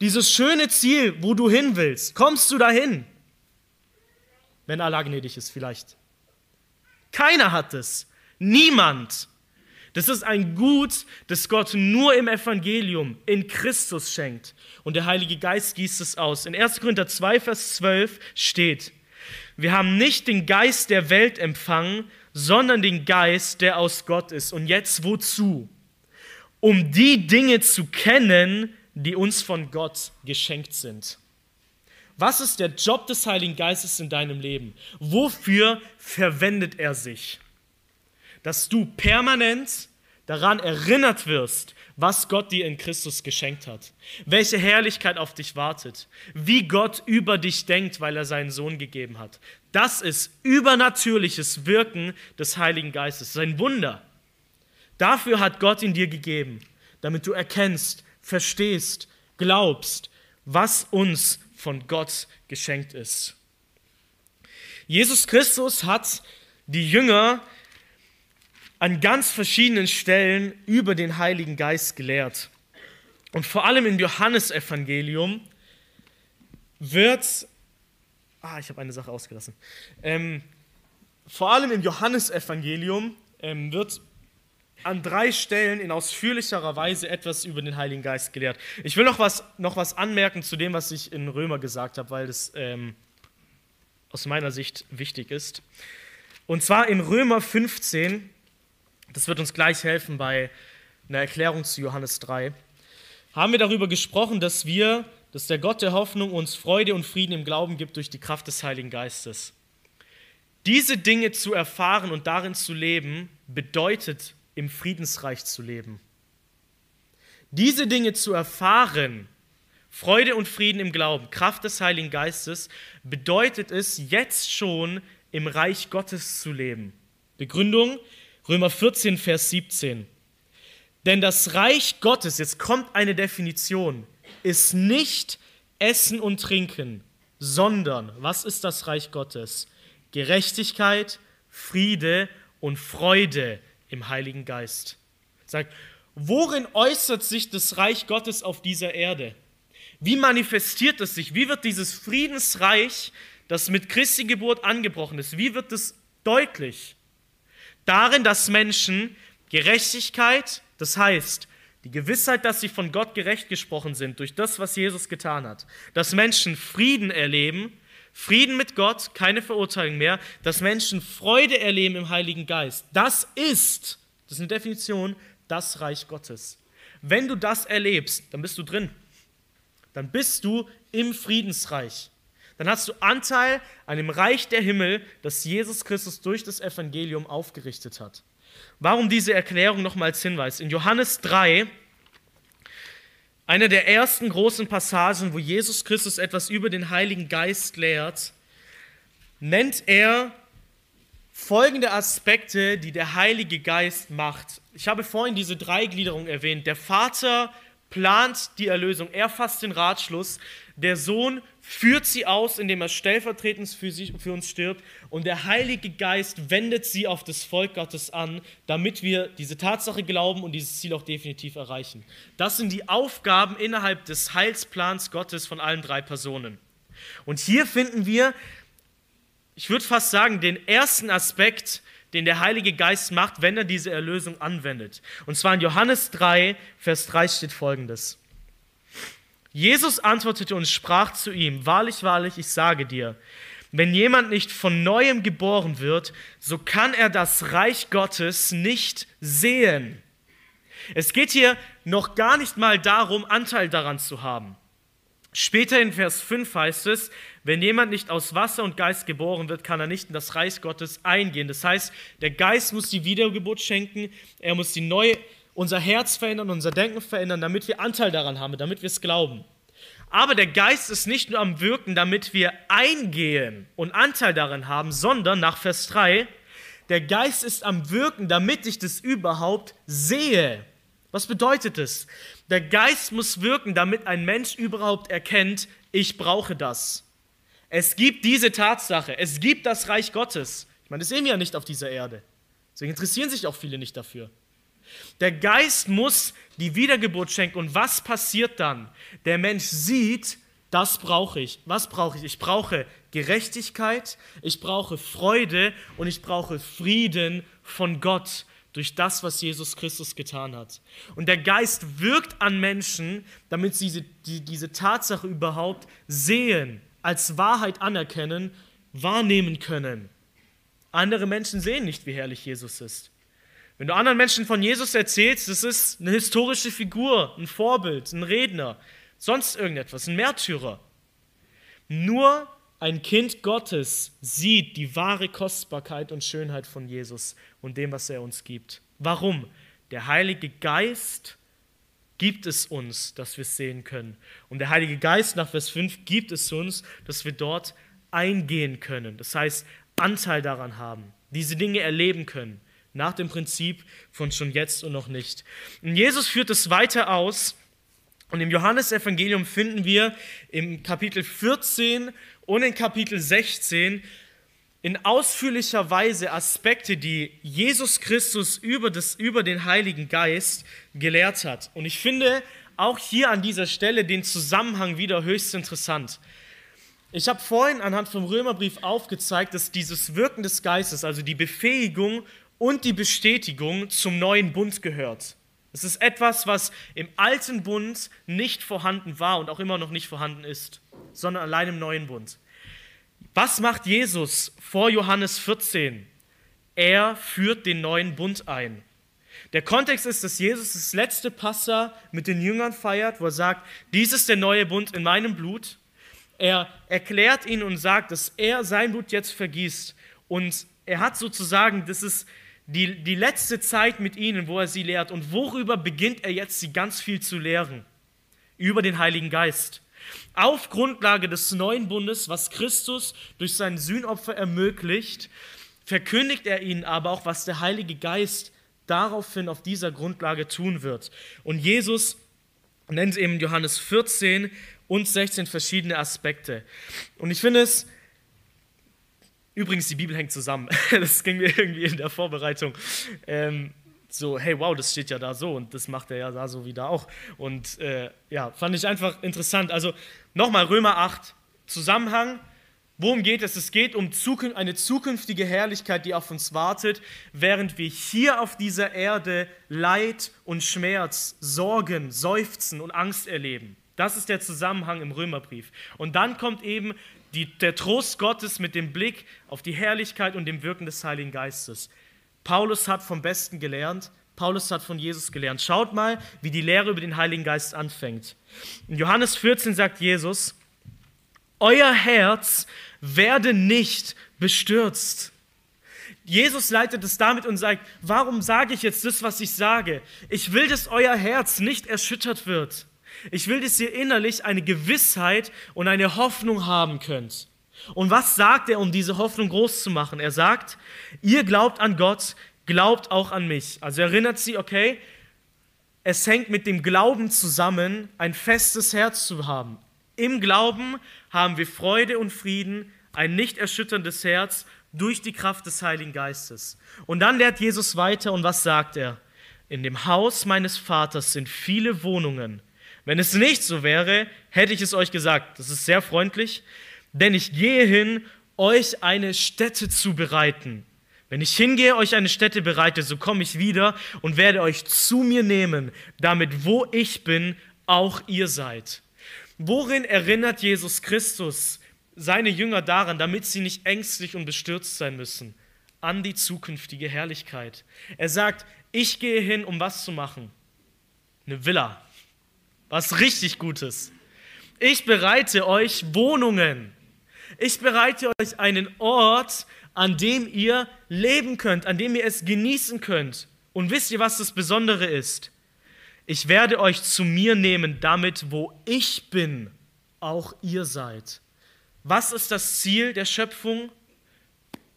Dieses schöne Ziel, wo du hin willst, kommst du dahin? Wenn Allah gnädig ist, vielleicht. Keiner hat es. Niemand. Das ist ein Gut, das Gott nur im Evangelium, in Christus schenkt. Und der Heilige Geist gießt es aus. In 1. Korinther 2, Vers 12 steht, wir haben nicht den Geist der Welt empfangen, sondern den Geist, der aus Gott ist. Und jetzt wozu? Um die Dinge zu kennen, die uns von Gott geschenkt sind. Was ist der Job des Heiligen Geistes in deinem Leben? Wofür verwendet er sich? Dass du permanent daran erinnert wirst, was Gott dir in Christus geschenkt hat, welche Herrlichkeit auf dich wartet, wie Gott über dich denkt, weil er seinen Sohn gegeben hat. Das ist übernatürliches Wirken des Heiligen Geistes, sein Wunder. Dafür hat Gott ihn dir gegeben, damit du erkennst, verstehst, glaubst, was uns von Gott geschenkt ist. Jesus Christus hat die Jünger an ganz verschiedenen Stellen über den Heiligen Geist gelehrt. Und vor allem im Johannesevangelium wird, ah, ich habe eine Sache ausgelassen, ähm, vor allem im Johannesevangelium ähm, wird an drei Stellen in ausführlicherer Weise etwas über den Heiligen Geist gelehrt. Ich will noch was, noch was anmerken zu dem, was ich in Römer gesagt habe, weil das ähm, aus meiner Sicht wichtig ist. Und zwar in Römer 15 das wird uns gleich helfen bei einer Erklärung zu Johannes 3. Haben wir darüber gesprochen, dass wir, dass der Gott der Hoffnung uns Freude und Frieden im Glauben gibt durch die Kraft des Heiligen Geistes. Diese Dinge zu erfahren und darin zu leben, bedeutet im Friedensreich zu leben. Diese Dinge zu erfahren, Freude und Frieden im Glauben, Kraft des Heiligen Geistes, bedeutet es jetzt schon im Reich Gottes zu leben. Begründung, Römer 14, Vers 17. Denn das Reich Gottes, jetzt kommt eine Definition, ist nicht Essen und Trinken, sondern, was ist das Reich Gottes? Gerechtigkeit, Friede und Freude im Heiligen Geist. Sagt, worin äußert sich das Reich Gottes auf dieser Erde? Wie manifestiert es sich? Wie wird dieses Friedensreich, das mit Christi Geburt angebrochen ist, wie wird es deutlich? Darin, dass Menschen Gerechtigkeit, das heißt, die Gewissheit, dass sie von Gott gerecht gesprochen sind durch das, was Jesus getan hat, dass Menschen Frieden erleben, Frieden mit Gott, keine Verurteilung mehr, dass Menschen Freude erleben im Heiligen Geist. Das ist, das ist eine Definition, das Reich Gottes. Wenn du das erlebst, dann bist du drin. Dann bist du im Friedensreich dann hast du Anteil an dem Reich der Himmel, das Jesus Christus durch das Evangelium aufgerichtet hat. Warum diese Erklärung nochmals Hinweis? In Johannes 3, einer der ersten großen Passagen, wo Jesus Christus etwas über den Heiligen Geist lehrt, nennt er folgende Aspekte, die der Heilige Geist macht. Ich habe vorhin diese Dreigliederung erwähnt. Der Vater plant die Erlösung, er fasst den Ratschluss, der Sohn führt sie aus, indem er stellvertretend für, sie, für uns stirbt. Und der Heilige Geist wendet sie auf das Volk Gottes an, damit wir diese Tatsache glauben und dieses Ziel auch definitiv erreichen. Das sind die Aufgaben innerhalb des Heilsplans Gottes von allen drei Personen. Und hier finden wir, ich würde fast sagen, den ersten Aspekt, den der Heilige Geist macht, wenn er diese Erlösung anwendet. Und zwar in Johannes 3, Vers 3 steht folgendes. Jesus antwortete und sprach zu ihm, wahrlich, wahrlich, ich sage dir, wenn jemand nicht von neuem geboren wird, so kann er das Reich Gottes nicht sehen. Es geht hier noch gar nicht mal darum, Anteil daran zu haben. Später in Vers 5 heißt es, wenn jemand nicht aus Wasser und Geist geboren wird, kann er nicht in das Reich Gottes eingehen. Das heißt, der Geist muss die Wiedergeburt schenken, er muss die neue unser Herz verändern, unser Denken verändern, damit wir Anteil daran haben, damit wir es glauben. Aber der Geist ist nicht nur am Wirken, damit wir eingehen und Anteil daran haben, sondern nach Vers 3, der Geist ist am Wirken, damit ich das überhaupt sehe. Was bedeutet es? Der Geist muss wirken, damit ein Mensch überhaupt erkennt, ich brauche das. Es gibt diese Tatsache, es gibt das Reich Gottes. Ich meine, das sehen wir ja nicht auf dieser Erde. Deswegen interessieren sich auch viele nicht dafür. Der Geist muss die Wiedergeburt schenken. Und was passiert dann? Der Mensch sieht, das brauche ich. Was brauche ich? Ich brauche Gerechtigkeit, ich brauche Freude und ich brauche Frieden von Gott durch das, was Jesus Christus getan hat. Und der Geist wirkt an Menschen, damit sie diese, die, diese Tatsache überhaupt sehen, als Wahrheit anerkennen, wahrnehmen können. Andere Menschen sehen nicht, wie herrlich Jesus ist. Wenn du anderen Menschen von Jesus erzählst, das ist eine historische Figur, ein Vorbild, ein Redner, sonst irgendetwas, ein Märtyrer. Nur ein Kind Gottes sieht die wahre Kostbarkeit und Schönheit von Jesus und dem, was er uns gibt. Warum? Der Heilige Geist gibt es uns, dass wir es sehen können. Und der Heilige Geist nach Vers 5 gibt es uns, dass wir dort eingehen können. Das heißt, Anteil daran haben, diese Dinge erleben können nach dem Prinzip von schon jetzt und noch nicht. Und Jesus führt es weiter aus. Und im Johannesevangelium finden wir im Kapitel 14 und in Kapitel 16 in ausführlicher Weise Aspekte, die Jesus Christus über, das, über den Heiligen Geist gelehrt hat. Und ich finde auch hier an dieser Stelle den Zusammenhang wieder höchst interessant. Ich habe vorhin anhand vom Römerbrief aufgezeigt, dass dieses Wirken des Geistes, also die Befähigung und die Bestätigung zum neuen Bund gehört. Es ist etwas, was im alten Bund nicht vorhanden war und auch immer noch nicht vorhanden ist, sondern allein im neuen Bund. Was macht Jesus vor Johannes 14? Er führt den neuen Bund ein. Der Kontext ist, dass Jesus das letzte Passa mit den Jüngern feiert, wo er sagt, dies ist der neue Bund in meinem Blut. Er erklärt ihnen und sagt, dass er sein Blut jetzt vergießt. Und er hat sozusagen, das ist die, die letzte Zeit mit ihnen, wo er sie lehrt. Und worüber beginnt er jetzt, sie ganz viel zu lehren? Über den Heiligen Geist. Auf Grundlage des neuen Bundes, was Christus durch sein Sühnopfer ermöglicht, verkündigt er ihnen aber auch, was der Heilige Geist daraufhin auf dieser Grundlage tun wird. Und Jesus nennt eben Johannes 14 und 16 verschiedene Aspekte. Und ich finde es Übrigens, die Bibel hängt zusammen. [laughs] Das ging mir irgendwie in der Vorbereitung. Ähm, so, hey, wow, das steht ja da so und das macht er ja da so wieder auch. Und äh, ja, fand ich einfach interessant. Also nochmal Römer 8, Zusammenhang. Worum geht es? Es geht um eine zukünftige Herrlichkeit, die auf uns wartet, während wir hier auf dieser Erde Leid und Schmerz, Sorgen, Seufzen und Angst erleben. Das ist der Zusammenhang im Römerbrief. Und dann kommt eben die, der Trost Gottes mit dem Blick auf die Herrlichkeit und dem Wirken des Heiligen Geistes. Paulus hat vom Besten gelernt. Paulus hat von Jesus gelernt. Schaut mal, wie die Lehre über den Heiligen Geist anfängt. In Johannes 14 sagt Jesus, Euer Herz werde nicht bestürzt. Jesus leitet es damit und sagt, warum sage ich jetzt das, was ich sage? Ich will, dass euer Herz nicht erschüttert wird. Ich will, dass ihr innerlich eine Gewissheit und eine Hoffnung haben könnt. Und was sagt er, um diese Hoffnung groß zu machen? Er sagt, ihr glaubt an Gott, glaubt auch an mich. Also erinnert sie, okay, es hängt mit dem Glauben zusammen, ein festes Herz zu haben. Im Glauben haben wir Freude und Frieden, ein nicht erschütterndes Herz durch die Kraft des Heiligen Geistes. Und dann lehrt Jesus weiter und was sagt er? In dem Haus meines Vaters sind viele Wohnungen. Wenn es nicht so wäre, hätte ich es euch gesagt. Das ist sehr freundlich, denn ich gehe hin, euch eine Stätte zu bereiten. Wenn ich hingehe, euch eine Stätte bereite, so komme ich wieder und werde euch zu mir nehmen, damit wo ich bin, auch ihr seid. Worin erinnert Jesus Christus seine Jünger daran, damit sie nicht ängstlich und bestürzt sein müssen? An die zukünftige Herrlichkeit. Er sagt, ich gehe hin, um was zu machen? Eine Villa, was richtig Gutes. Ich bereite euch Wohnungen. Ich bereite euch einen Ort, an dem ihr leben könnt, an dem ihr es genießen könnt. Und wisst ihr, was das Besondere ist? Ich werde euch zu mir nehmen, damit wo ich bin, auch ihr seid. Was ist das Ziel der Schöpfung?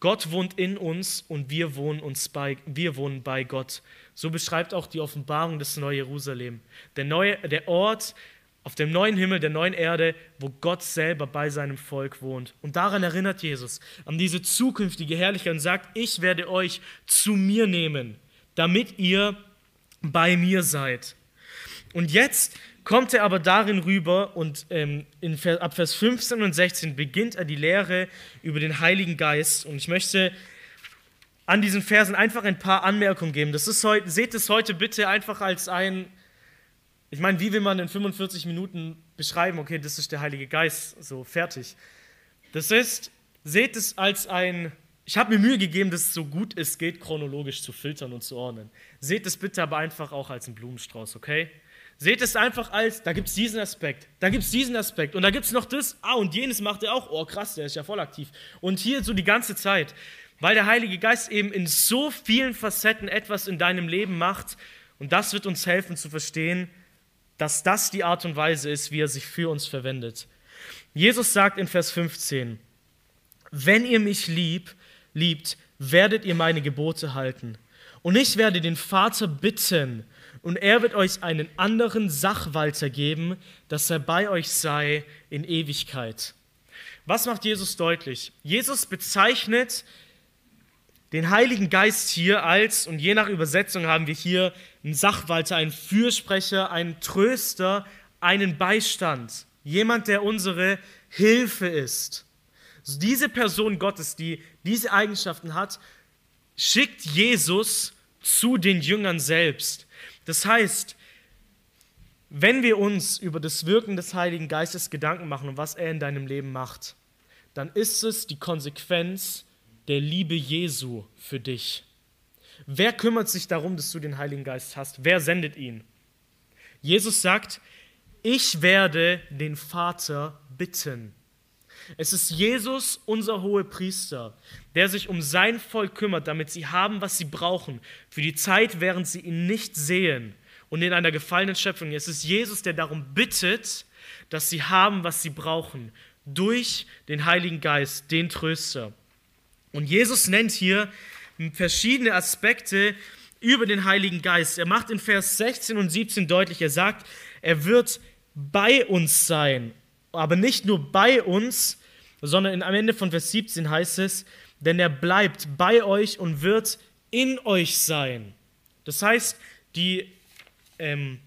Gott wohnt in uns und wir wohnen, uns bei, wir wohnen bei Gott. So beschreibt auch die Offenbarung des Neuen Jerusalem. Der, neue, der Ort auf dem neuen Himmel, der neuen Erde, wo Gott selber bei seinem Volk wohnt. Und daran erinnert Jesus, an diese zukünftige Herrlichkeit und sagt, ich werde euch zu mir nehmen, damit ihr bei mir seid. Und jetzt kommt er aber darin rüber und ähm, in, ab Vers 15 und 16 beginnt er die Lehre über den Heiligen Geist. Und ich möchte an diesen Versen einfach ein paar Anmerkungen geben. Das ist heute, seht es heute bitte einfach als ein, ich meine, wie will man in 45 Minuten beschreiben, okay, das ist der Heilige Geist, so fertig. Das ist, seht es als ein ich habe mir Mühe gegeben, das so gut es geht chronologisch zu filtern und zu ordnen. Seht es bitte aber einfach auch als einen Blumenstrauß, okay? Seht es einfach als, da gibt es diesen Aspekt, da gibt es diesen Aspekt und da gibt es noch das, ah, und jenes macht er auch, oh krass, der ist ja voll aktiv. Und hier so die ganze Zeit, weil der Heilige Geist eben in so vielen Facetten etwas in deinem Leben macht und das wird uns helfen zu verstehen, dass das die Art und Weise ist, wie er sich für uns verwendet. Jesus sagt in Vers 15, wenn ihr mich lieb, liebt, werdet ihr meine Gebote halten. Und ich werde den Vater bitten, und er wird euch einen anderen Sachwalter geben, dass er bei euch sei in Ewigkeit. Was macht Jesus deutlich? Jesus bezeichnet den Heiligen Geist hier als, und je nach Übersetzung haben wir hier einen Sachwalter, einen Fürsprecher, einen Tröster, einen Beistand, jemand, der unsere Hilfe ist. Diese Person Gottes, die diese Eigenschaften hat, schickt Jesus zu den Jüngern selbst. Das heißt, wenn wir uns über das Wirken des Heiligen Geistes Gedanken machen und was er in deinem Leben macht, dann ist es die Konsequenz der Liebe Jesu für dich. Wer kümmert sich darum, dass du den Heiligen Geist hast? Wer sendet ihn? Jesus sagt, ich werde den Vater bitten. Es ist Jesus, unser hoher Priester, der sich um sein Volk kümmert, damit sie haben, was sie brauchen, für die Zeit, während sie ihn nicht sehen und in einer gefallenen Schöpfung. Es ist Jesus, der darum bittet, dass sie haben, was sie brauchen, durch den Heiligen Geist, den Tröster. Und Jesus nennt hier verschiedene Aspekte über den Heiligen Geist. Er macht in Vers 16 und 17 deutlich, er sagt, er wird bei uns sein aber nicht nur bei uns, sondern am Ende von Vers 17 heißt es, denn er bleibt bei euch und wird in euch sein. Das heißt, die, ähm,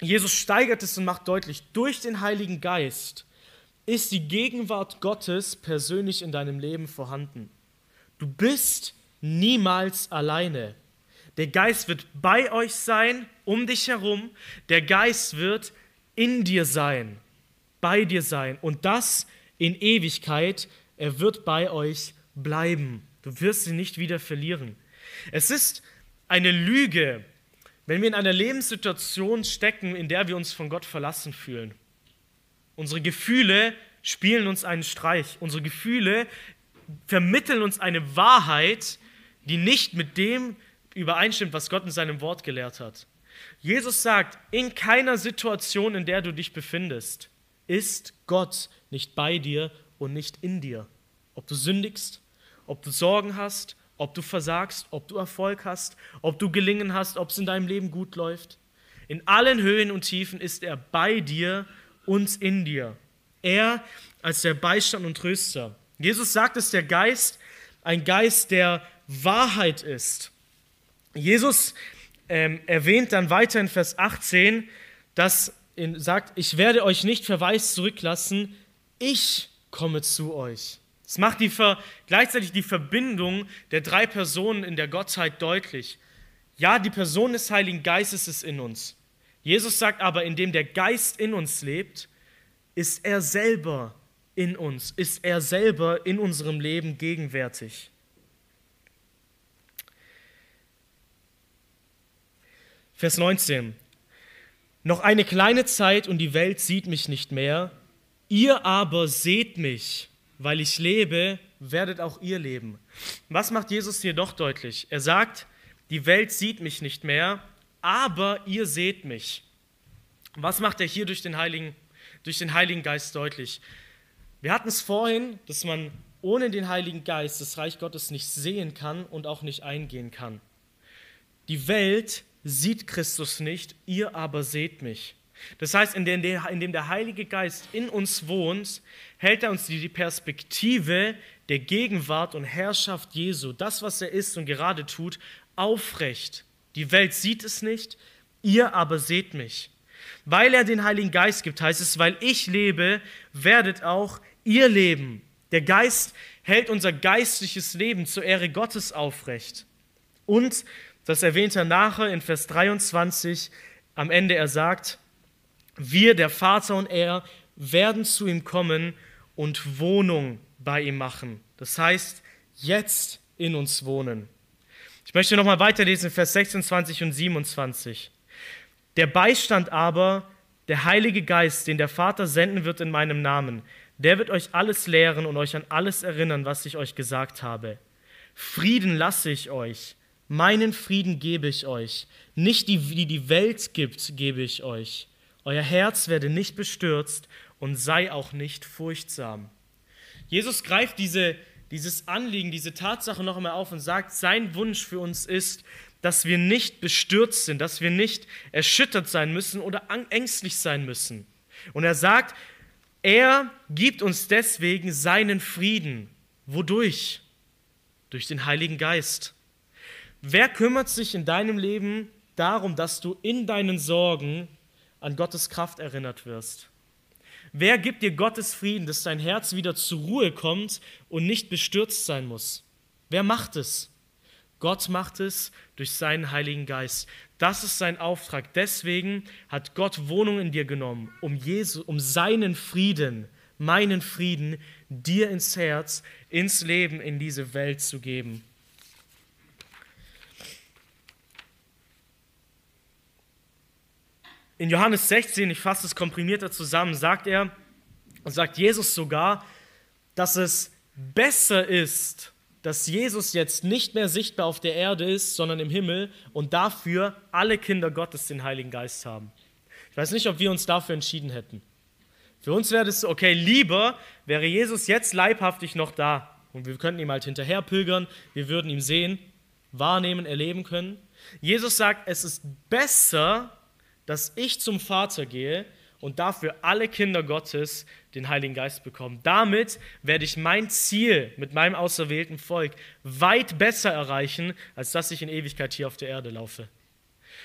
Jesus steigert es und macht deutlich, durch den Heiligen Geist ist die Gegenwart Gottes persönlich in deinem Leben vorhanden. Du bist niemals alleine. Der Geist wird bei euch sein, um dich herum. Der Geist wird in dir sein bei dir sein und das in Ewigkeit. Er wird bei euch bleiben. Du wirst ihn nicht wieder verlieren. Es ist eine Lüge, wenn wir in einer Lebenssituation stecken, in der wir uns von Gott verlassen fühlen. Unsere Gefühle spielen uns einen Streich. Unsere Gefühle vermitteln uns eine Wahrheit, die nicht mit dem übereinstimmt, was Gott in seinem Wort gelehrt hat. Jesus sagt, in keiner Situation, in der du dich befindest, ist Gott nicht bei dir und nicht in dir. Ob du sündigst, ob du Sorgen hast, ob du versagst, ob du Erfolg hast, ob du Gelingen hast, ob es in deinem Leben gut läuft. In allen Höhen und Tiefen ist er bei dir und in dir. Er als der Beistand und Tröster. Jesus sagt, dass der Geist ein Geist der Wahrheit ist. Jesus ähm, erwähnt dann weiter in Vers 18, dass in, sagt, ich werde euch nicht verwaist zurücklassen, ich komme zu euch. Es macht die Ver, gleichzeitig die Verbindung der drei Personen in der Gottheit deutlich. Ja, die Person des Heiligen Geistes ist in uns. Jesus sagt aber, indem der Geist in uns lebt, ist er selber in uns, ist er selber in unserem Leben gegenwärtig. Vers 19. Noch eine kleine Zeit und die Welt sieht mich nicht mehr. Ihr aber seht mich, weil ich lebe, werdet auch ihr leben. Was macht Jesus hier doch deutlich? Er sagt, die Welt sieht mich nicht mehr, aber ihr seht mich. Was macht er hier durch den Heiligen, durch den Heiligen Geist deutlich? Wir hatten es vorhin, dass man ohne den Heiligen Geist das Reich Gottes nicht sehen kann und auch nicht eingehen kann. Die Welt sieht Christus nicht, ihr aber seht mich. Das heißt, indem der Heilige Geist in uns wohnt, hält er uns die Perspektive der Gegenwart und Herrschaft Jesu, das, was er ist und gerade tut, aufrecht. Die Welt sieht es nicht, ihr aber seht mich. Weil er den Heiligen Geist gibt, heißt es, weil ich lebe, werdet auch ihr leben. Der Geist hält unser geistliches Leben zur Ehre Gottes aufrecht. Und das erwähnt er nachher in Vers 23 am Ende. Er sagt, wir, der Vater und er, werden zu ihm kommen und Wohnung bei ihm machen. Das heißt, jetzt in uns wohnen. Ich möchte nochmal weiterlesen, Vers 26 und 27. Der Beistand aber, der Heilige Geist, den der Vater senden wird in meinem Namen, der wird euch alles lehren und euch an alles erinnern, was ich euch gesagt habe. Frieden lasse ich euch, meinen Frieden gebe ich euch, nicht die, die die Welt gibt, gebe ich euch. Euer Herz werde nicht bestürzt und sei auch nicht furchtsam. Jesus greift diese, dieses Anliegen, diese Tatsache noch einmal auf und sagt, sein Wunsch für uns ist, dass wir nicht bestürzt sind, dass wir nicht erschüttert sein müssen oder ängstlich sein müssen. Und er sagt, er gibt uns deswegen seinen Frieden. Wodurch? Durch den Heiligen Geist. Wer kümmert sich in deinem Leben darum, dass du in deinen Sorgen an Gottes Kraft erinnert wirst? Wer gibt dir Gottes Frieden, dass dein Herz wieder zur Ruhe kommt und nicht bestürzt sein muss? Wer macht es? Gott macht es durch seinen Heiligen Geist. Das ist sein Auftrag. Deswegen hat Gott Wohnung in dir genommen, um, Jesu, um seinen Frieden, meinen Frieden, dir ins Herz, ins Leben, in diese Welt zu geben. In Johannes 16, ich fasse es komprimierter zusammen, sagt er, sagt Jesus sogar, dass es besser ist, dass Jesus jetzt nicht mehr sichtbar auf der Erde ist, sondern im Himmel und dafür alle Kinder Gottes den Heiligen Geist haben. Ich weiß nicht, ob wir uns dafür entschieden hätten. Für uns wäre es okay, lieber wäre Jesus jetzt leibhaftig noch da und wir könnten ihm halt hinterher pilgern, wir würden ihn sehen, wahrnehmen, erleben können. Jesus sagt, es ist besser, dass ich zum Vater gehe und dafür alle Kinder Gottes den Heiligen Geist bekommen. Damit werde ich mein Ziel mit meinem auserwählten Volk weit besser erreichen, als dass ich in Ewigkeit hier auf der Erde laufe.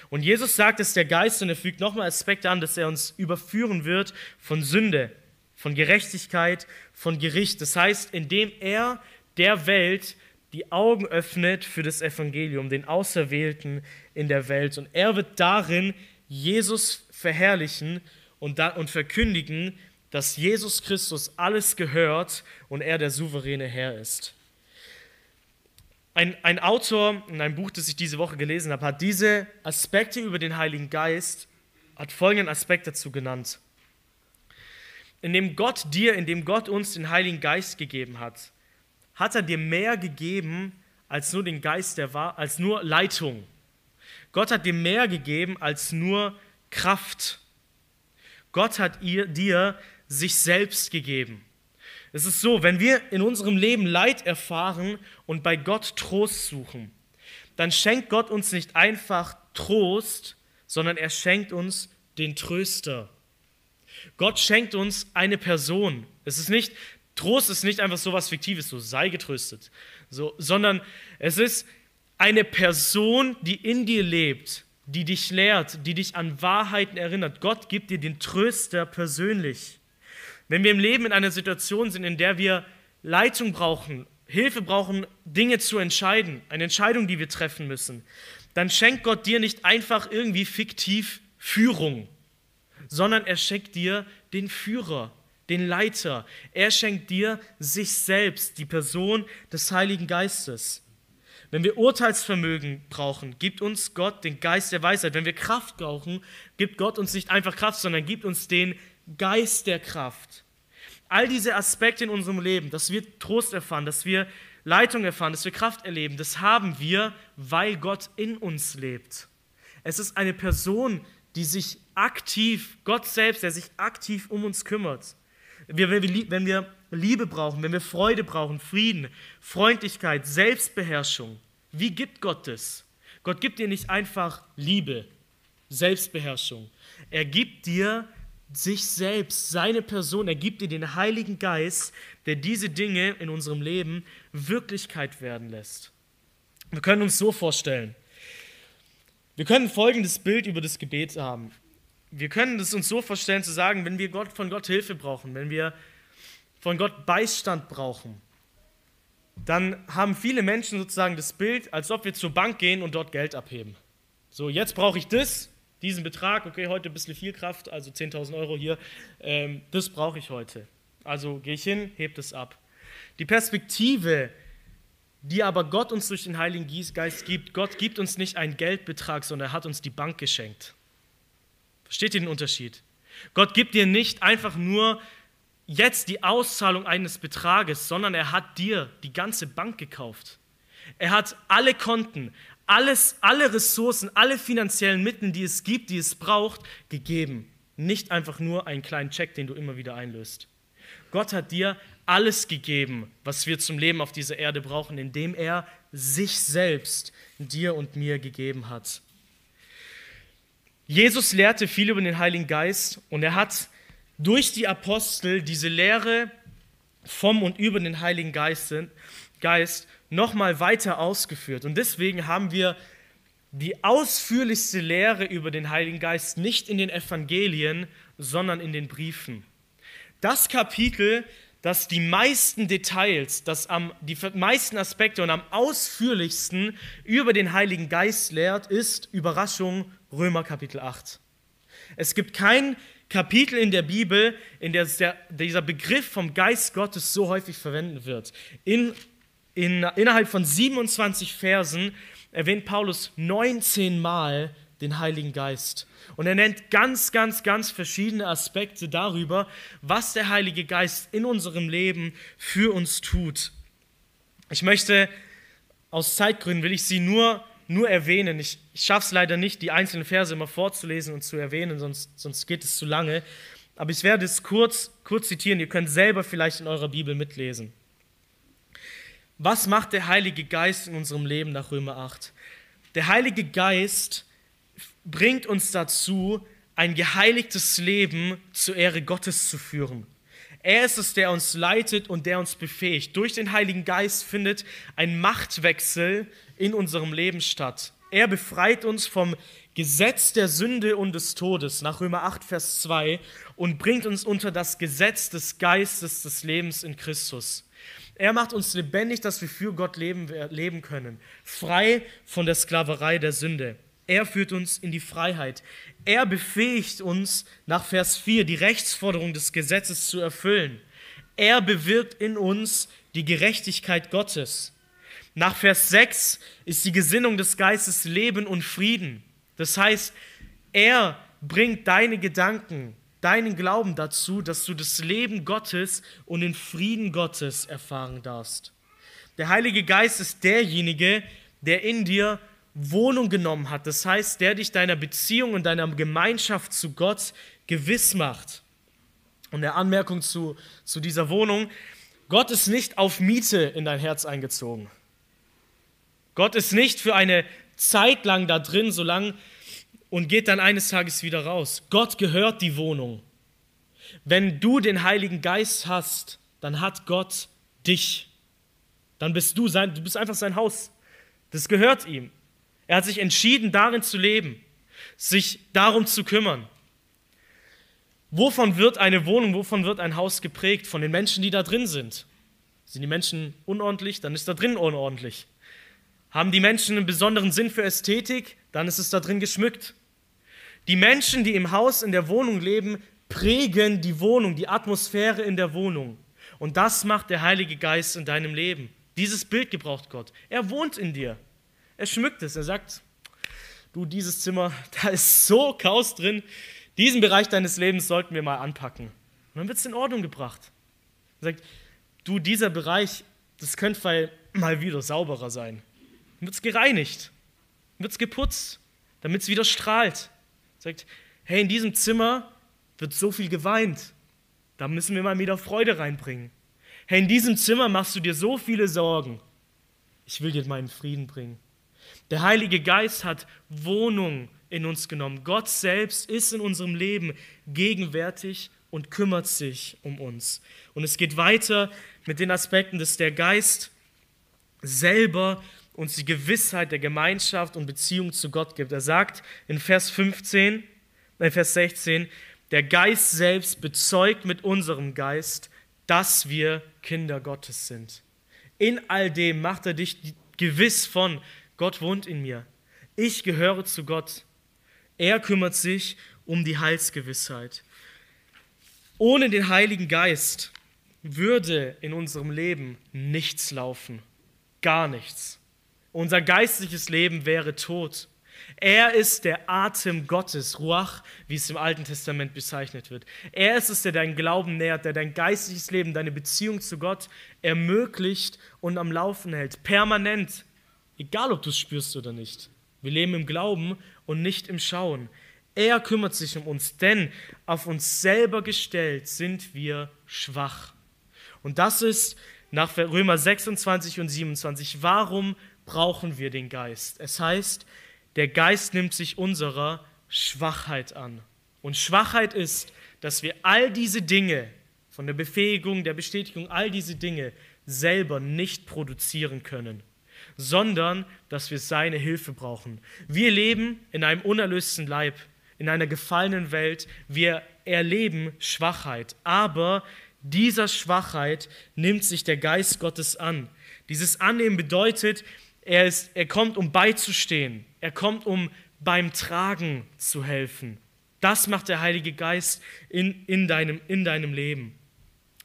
Und Jesus sagt es der Geist und er fügt nochmal Aspekte an, dass er uns überführen wird von Sünde, von Gerechtigkeit, von Gericht. Das heißt, indem er der Welt die Augen öffnet für das Evangelium, den Auserwählten in der Welt. Und er wird darin Jesus verherrlichen und, da, und verkündigen, dass Jesus Christus alles gehört und er der souveräne Herr ist. Ein, ein Autor in einem Buch, das ich diese Woche gelesen habe, hat diese Aspekte über den Heiligen Geist, hat folgenden Aspekt dazu genannt. Indem Gott dir, indem Gott uns den Heiligen Geist gegeben hat, hat er dir mehr gegeben als nur den Geist der Wahr, als nur Leitung. Gott hat dir mehr gegeben als nur Kraft. Gott hat ihr, dir sich selbst gegeben. Es ist so, wenn wir in unserem Leben Leid erfahren und bei Gott Trost suchen, dann schenkt Gott uns nicht einfach Trost, sondern er schenkt uns den Tröster. Gott schenkt uns eine Person. Es ist nicht, Trost ist nicht einfach so was Fiktives, so sei getröstet, so, sondern es ist eine Person, die in dir lebt, die dich lehrt, die dich an Wahrheiten erinnert. Gott gibt dir den Tröster persönlich. Wenn wir im Leben in einer Situation sind, in der wir Leitung brauchen, Hilfe brauchen, Dinge zu entscheiden, eine Entscheidung, die wir treffen müssen, dann schenkt Gott dir nicht einfach irgendwie fiktiv Führung, sondern er schenkt dir den Führer, den Leiter. Er schenkt dir sich selbst, die Person des Heiligen Geistes. Wenn wir Urteilsvermögen brauchen, gibt uns Gott den Geist der Weisheit. Wenn wir Kraft brauchen, gibt Gott uns nicht einfach Kraft, sondern gibt uns den Geist der Kraft. All diese Aspekte in unserem Leben, dass wir Trost erfahren, dass wir Leitung erfahren, dass wir Kraft erleben, das haben wir, weil Gott in uns lebt. Es ist eine Person, die sich aktiv, Gott selbst, der sich aktiv um uns kümmert. wenn, wir, wenn wir Liebe brauchen, wenn wir Freude brauchen, Frieden, Freundlichkeit, Selbstbeherrschung, wie gibt Gott das? Gott gibt dir nicht einfach Liebe, Selbstbeherrschung. Er gibt dir sich selbst, seine Person, er gibt dir den Heiligen Geist, der diese Dinge in unserem Leben Wirklichkeit werden lässt. Wir können uns so vorstellen. Wir können folgendes Bild über das Gebet haben. Wir können es uns so vorstellen zu sagen, wenn wir Gott, von Gott Hilfe brauchen, wenn wir von Gott Beistand brauchen, dann haben viele Menschen sozusagen das Bild, als ob wir zur Bank gehen und dort Geld abheben. So, jetzt brauche ich das, diesen Betrag, okay, heute ein bisschen viel Kraft, also 10.000 Euro hier, ähm, das brauche ich heute. Also gehe ich hin, heb das ab. Die Perspektive die aber Gott uns durch den Heiligen Geist gibt. Gott gibt uns nicht einen Geldbetrag, sondern er hat uns die Bank geschenkt. Versteht ihr den Unterschied? Gott gibt dir nicht einfach nur jetzt die Auszahlung eines Betrages, sondern er hat dir die ganze Bank gekauft. Er hat alle Konten, alles, alle Ressourcen, alle finanziellen Mittel, die es gibt, die es braucht, gegeben. Nicht einfach nur einen kleinen Check, den du immer wieder einlöst. Gott hat dir alles gegeben, was wir zum Leben auf dieser Erde brauchen, indem er sich selbst dir und mir gegeben hat. Jesus lehrte viel über den Heiligen Geist und er hat durch die Apostel diese Lehre vom und über den Heiligen Geist, Geist nochmal weiter ausgeführt. Und deswegen haben wir die ausführlichste Lehre über den Heiligen Geist nicht in den Evangelien, sondern in den Briefen. Das Kapitel dass die meisten Details, dass am, die meisten Aspekte und am ausführlichsten über den Heiligen Geist lehrt, ist Überraschung Römer Kapitel 8. Es gibt kein Kapitel in der Bibel, in der dieser Begriff vom Geist Gottes so häufig verwendet wird. In, in, innerhalb von 27 Versen erwähnt Paulus 19 Mal den Heiligen Geist. Und er nennt ganz, ganz, ganz verschiedene Aspekte darüber, was der Heilige Geist in unserem Leben für uns tut. Ich möchte, aus Zeitgründen will ich sie nur, nur erwähnen. Ich, ich schaffe es leider nicht, die einzelnen Verse immer vorzulesen und zu erwähnen, sonst, sonst geht es zu lange. Aber ich werde es kurz, kurz zitieren. Ihr könnt selber vielleicht in eurer Bibel mitlesen. Was macht der Heilige Geist in unserem Leben nach Römer 8? Der Heilige Geist bringt uns dazu, ein geheiligtes Leben zur Ehre Gottes zu führen. Er ist es, der uns leitet und der uns befähigt. Durch den Heiligen Geist findet ein Machtwechsel in unserem Leben statt. Er befreit uns vom Gesetz der Sünde und des Todes nach Römer 8, Vers 2 und bringt uns unter das Gesetz des Geistes des Lebens in Christus. Er macht uns lebendig, dass wir für Gott leben, leben können, frei von der Sklaverei der Sünde. Er führt uns in die Freiheit. Er befähigt uns, nach Vers 4 die Rechtsforderung des Gesetzes zu erfüllen. Er bewirkt in uns die Gerechtigkeit Gottes. Nach Vers 6 ist die Gesinnung des Geistes Leben und Frieden. Das heißt, er bringt deine Gedanken, deinen Glauben dazu, dass du das Leben Gottes und den Frieden Gottes erfahren darfst. Der Heilige Geist ist derjenige, der in dir Wohnung genommen hat. Das heißt, der dich deiner Beziehung und deiner Gemeinschaft zu Gott gewiss macht. Und der Anmerkung zu, zu dieser Wohnung, Gott ist nicht auf Miete in dein Herz eingezogen. Gott ist nicht für eine Zeit lang da drin, so lang und geht dann eines Tages wieder raus. Gott gehört die Wohnung. Wenn du den Heiligen Geist hast, dann hat Gott dich. Dann bist du sein, du bist einfach sein Haus. Das gehört ihm. Er hat sich entschieden, darin zu leben, sich darum zu kümmern. Wovon wird eine Wohnung, wovon wird ein Haus geprägt? Von den Menschen, die da drin sind. Sind die Menschen unordentlich, dann ist da drin unordentlich. Haben die Menschen einen besonderen Sinn für Ästhetik, dann ist es da drin geschmückt. Die Menschen, die im Haus, in der Wohnung leben, prägen die Wohnung, die Atmosphäre in der Wohnung. Und das macht der Heilige Geist in deinem Leben. Dieses Bild gebraucht Gott. Er wohnt in dir. Er schmückt es. Er sagt, du, dieses Zimmer, [laughs] da ist so Chaos drin. Diesen Bereich deines Lebens sollten wir mal anpacken. Und dann wird es in Ordnung gebracht. Er sagt, du, dieser Bereich, das könnte mal wieder sauberer sein. Dann wird es gereinigt. Dann wird es geputzt, damit es wieder strahlt. Sagt, hey, in diesem Zimmer wird so viel geweint. Da müssen wir mal wieder Freude reinbringen. Hey, in diesem Zimmer machst du dir so viele Sorgen. Ich will dir meinen Frieden bringen. Der Heilige Geist hat Wohnung in uns genommen. Gott selbst ist in unserem Leben gegenwärtig und kümmert sich um uns. Und es geht weiter mit den Aspekten, dass der Geist selber uns die Gewissheit der Gemeinschaft und Beziehung zu Gott gibt. Er sagt in Vers 15, in Vers 16, der Geist selbst bezeugt mit unserem Geist, dass wir Kinder Gottes sind. In all dem macht er dich gewiss von, Gott wohnt in mir. Ich gehöre zu Gott. Er kümmert sich um die Heilsgewissheit. Ohne den Heiligen Geist würde in unserem Leben nichts laufen. gar nichts. Unser geistliches Leben wäre tot. Er ist der Atem Gottes, Ruach, wie es im Alten Testament bezeichnet wird. Er ist es, der deinen Glauben nährt, der dein geistliches Leben, deine Beziehung zu Gott ermöglicht und am Laufen hält. Permanent. Egal, ob du es spürst oder nicht. Wir leben im Glauben und nicht im Schauen. Er kümmert sich um uns, denn auf uns selber gestellt sind wir schwach. Und das ist nach Römer 26 und 27. Warum brauchen wir den Geist? Es heißt, der Geist nimmt sich unserer Schwachheit an. Und Schwachheit ist, dass wir all diese Dinge, von der Befähigung, der Bestätigung, all diese Dinge selber nicht produzieren können, sondern dass wir seine Hilfe brauchen. Wir leben in einem unerlösten Leib, in einer gefallenen Welt. Wir erleben Schwachheit, aber dieser Schwachheit nimmt sich der Geist Gottes an. Dieses Annehmen bedeutet, er, ist, er kommt, um beizustehen. Er kommt, um beim Tragen zu helfen. Das macht der Heilige Geist in, in, deinem, in deinem Leben.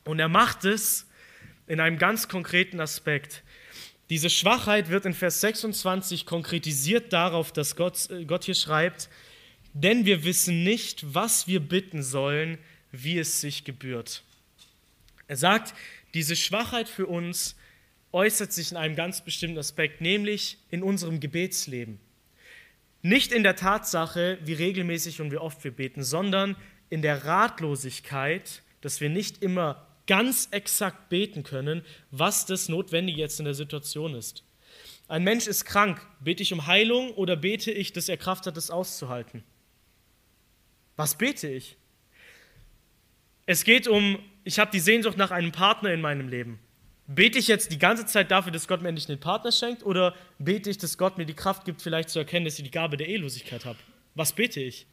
Und er macht es in einem ganz konkreten Aspekt. Diese Schwachheit wird in Vers 26 konkretisiert darauf, dass Gott, äh, Gott hier schreibt, denn wir wissen nicht, was wir bitten sollen, wie es sich gebührt. Er sagt, diese Schwachheit für uns äußert sich in einem ganz bestimmten Aspekt, nämlich in unserem Gebetsleben. Nicht in der Tatsache, wie regelmäßig und wie oft wir beten, sondern in der Ratlosigkeit, dass wir nicht immer ganz exakt beten können, was das Notwendige jetzt in der Situation ist. Ein Mensch ist krank, bete ich um Heilung oder bete ich, dass er Kraft hat, es auszuhalten? Was bete ich? Es geht um, ich habe die Sehnsucht nach einem Partner in meinem Leben. Bete ich jetzt die ganze Zeit dafür, dass Gott mir endlich einen Partner schenkt oder bete ich, dass Gott mir die Kraft gibt, vielleicht zu erkennen, dass ich die Gabe der Ehelosigkeit habe? Was bete ich?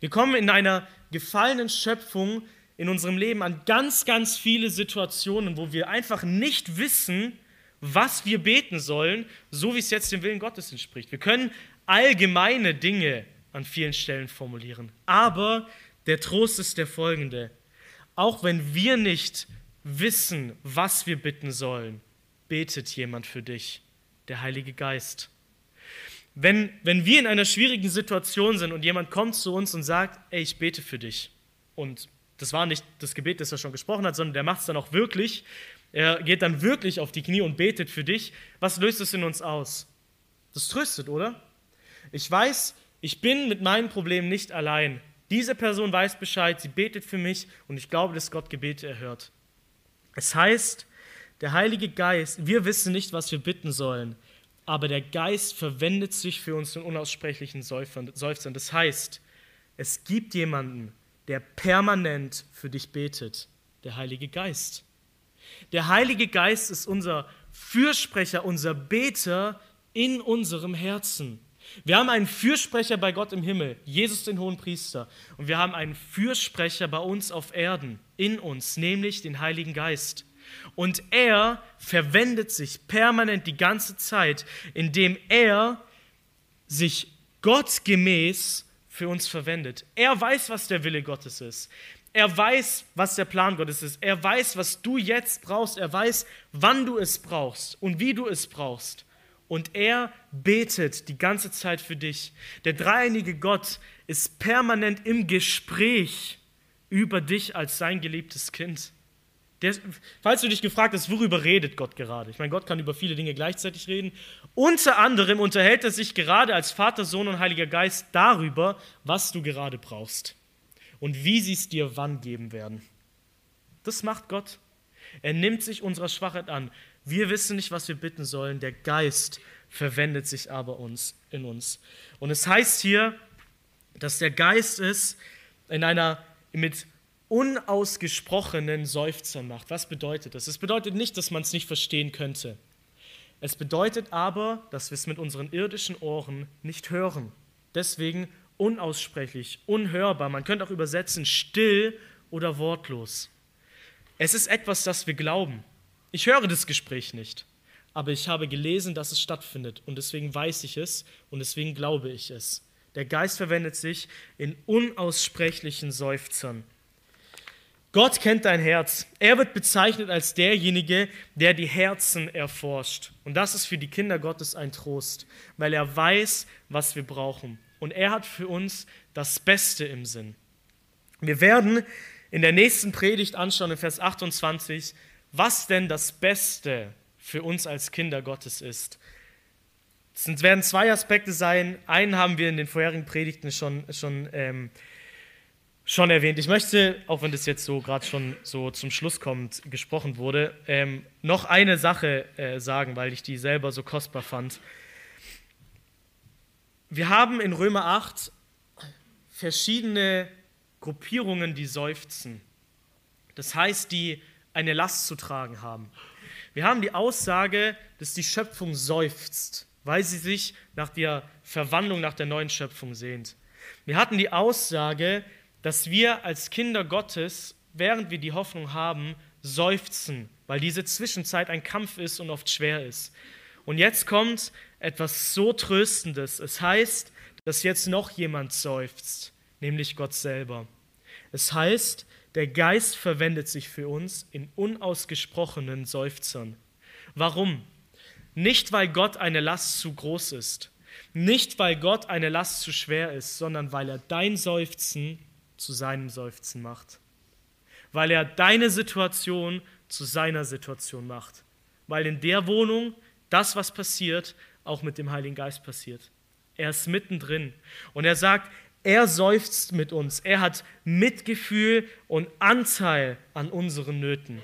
Wir kommen in einer gefallenen Schöpfung in unserem Leben an ganz, ganz viele Situationen, wo wir einfach nicht wissen, was wir beten sollen, so wie es jetzt dem Willen Gottes entspricht. Wir können allgemeine Dinge an vielen Stellen formulieren, aber der Trost ist der folgende. Auch wenn wir nicht wissen, was wir bitten sollen, betet jemand für dich, der Heilige Geist. Wenn, wenn wir in einer schwierigen Situation sind und jemand kommt zu uns und sagt, ey, ich bete für dich. Und das war nicht das Gebet, das er schon gesprochen hat, sondern der macht es dann auch wirklich. Er geht dann wirklich auf die Knie und betet für dich. Was löst es in uns aus? Das tröstet, oder? Ich weiß, ich bin mit meinen Problemen nicht allein. Diese Person weiß Bescheid, sie betet für mich und ich glaube, dass Gott Gebete erhört. Es heißt, der Heilige Geist, wir wissen nicht, was wir bitten sollen, aber der Geist verwendet sich für uns in unaussprechlichen Seufzern. Das heißt, es gibt jemanden, der permanent für dich betet, der Heilige Geist. Der Heilige Geist ist unser Fürsprecher, unser Beter in unserem Herzen. Wir haben einen Fürsprecher bei Gott im Himmel, Jesus den hohen Priester, und wir haben einen Fürsprecher bei uns auf Erden, in uns, nämlich den Heiligen Geist. Und er verwendet sich permanent die ganze Zeit, indem er sich gottgemäß für uns verwendet. Er weiß, was der Wille Gottes ist. Er weiß, was der Plan Gottes ist. Er weiß, was du jetzt brauchst. Er weiß, wann du es brauchst und wie du es brauchst. Und er betet die ganze Zeit für dich. Der dreieinige Gott ist permanent im Gespräch über dich als sein geliebtes Kind. Der, falls du dich gefragt hast, worüber redet Gott gerade? Ich meine, Gott kann über viele Dinge gleichzeitig reden. Unter anderem unterhält er sich gerade als Vater, Sohn und Heiliger Geist darüber, was du gerade brauchst und wie sie es dir wann geben werden. Das macht Gott. Er nimmt sich unserer Schwachheit an. Wir wissen nicht, was wir bitten sollen. Der Geist verwendet sich aber uns in uns. Und es heißt hier, dass der Geist es in einer mit unausgesprochenen Seufzern macht. Was bedeutet das? Es bedeutet nicht, dass man es nicht verstehen könnte. Es bedeutet aber, dass wir es mit unseren irdischen Ohren nicht hören. Deswegen unaussprechlich, unhörbar. Man könnte auch übersetzen still oder wortlos. Es ist etwas, das wir glauben. Ich höre das Gespräch nicht, aber ich habe gelesen, dass es stattfindet und deswegen weiß ich es und deswegen glaube ich es. Der Geist verwendet sich in unaussprechlichen Seufzern. Gott kennt dein Herz. Er wird bezeichnet als derjenige, der die Herzen erforscht. Und das ist für die Kinder Gottes ein Trost, weil er weiß, was wir brauchen. Und er hat für uns das Beste im Sinn. Wir werden in der nächsten Predigt anschauen, in Vers 28, was denn das Beste für uns als Kinder Gottes ist. Es werden zwei Aspekte sein. Einen haben wir in den vorherigen Predigten schon, schon ähm, schon erwähnt. Ich möchte, auch wenn das jetzt so gerade schon so zum Schluss kommt, gesprochen wurde, ähm, noch eine Sache äh, sagen, weil ich die selber so kostbar fand. Wir haben in Römer 8 verschiedene Gruppierungen, die seufzen. Das heißt, die eine Last zu tragen haben. Wir haben die Aussage, dass die Schöpfung seufzt, weil sie sich nach der Verwandlung, nach der neuen Schöpfung sehnt. Wir hatten die Aussage, dass wir als Kinder Gottes, während wir die Hoffnung haben, seufzen, weil diese Zwischenzeit ein Kampf ist und oft schwer ist. Und jetzt kommt etwas so Tröstendes. Es heißt, dass jetzt noch jemand seufzt, nämlich Gott selber. Es heißt, der Geist verwendet sich für uns in unausgesprochenen Seufzern. Warum? Nicht, weil Gott eine Last zu groß ist, nicht, weil Gott eine Last zu schwer ist, sondern weil er dein Seufzen zu seinem Seufzen macht. Weil er deine Situation zu seiner Situation macht. Weil in der Wohnung das, was passiert, auch mit dem Heiligen Geist passiert. Er ist mittendrin. Und er sagt, er seufzt mit uns. Er hat Mitgefühl und Anteil an unseren Nöten.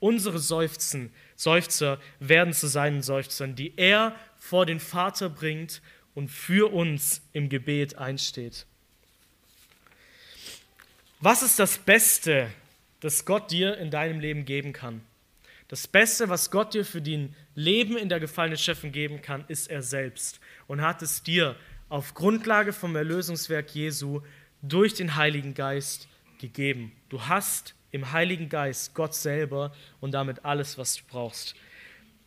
Unsere Seufzen, Seufzer werden zu seinen Seufzern, die er vor den Vater bringt und für uns im Gebet einsteht. Was ist das Beste, das Gott dir in deinem Leben geben kann? Das Beste, was Gott dir für dein Leben in der gefallenen Schöpfung geben kann, ist er selbst und hat es dir auf Grundlage vom Erlösungswerk Jesu durch den Heiligen Geist gegeben. Du hast im Heiligen Geist Gott selber und damit alles, was du brauchst.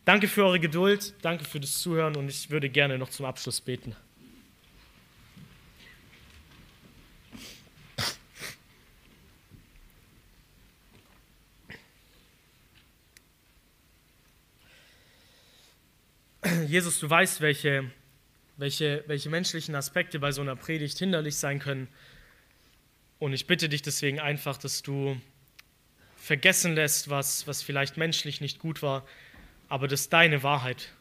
Danke für eure Geduld, danke für das Zuhören und ich würde gerne noch zum Abschluss beten. Jesus, du weißt, welche, welche, welche menschlichen Aspekte bei so einer Predigt hinderlich sein können. Und ich bitte dich deswegen einfach, dass du vergessen lässt, was, was vielleicht menschlich nicht gut war, aber dass deine Wahrheit,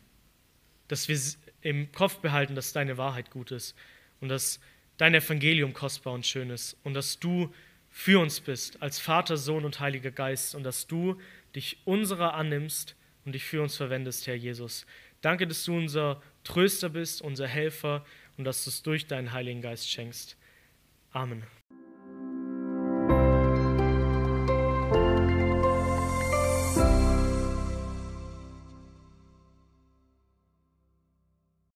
dass wir im Kopf behalten, dass deine Wahrheit gut ist und dass dein Evangelium kostbar und schön ist und dass du für uns bist als Vater, Sohn und Heiliger Geist und dass du dich unserer annimmst und dich für uns verwendest, Herr Jesus. Danke, dass du unser Tröster bist, unser Helfer und dass du es durch deinen Heiligen Geist schenkst. Amen.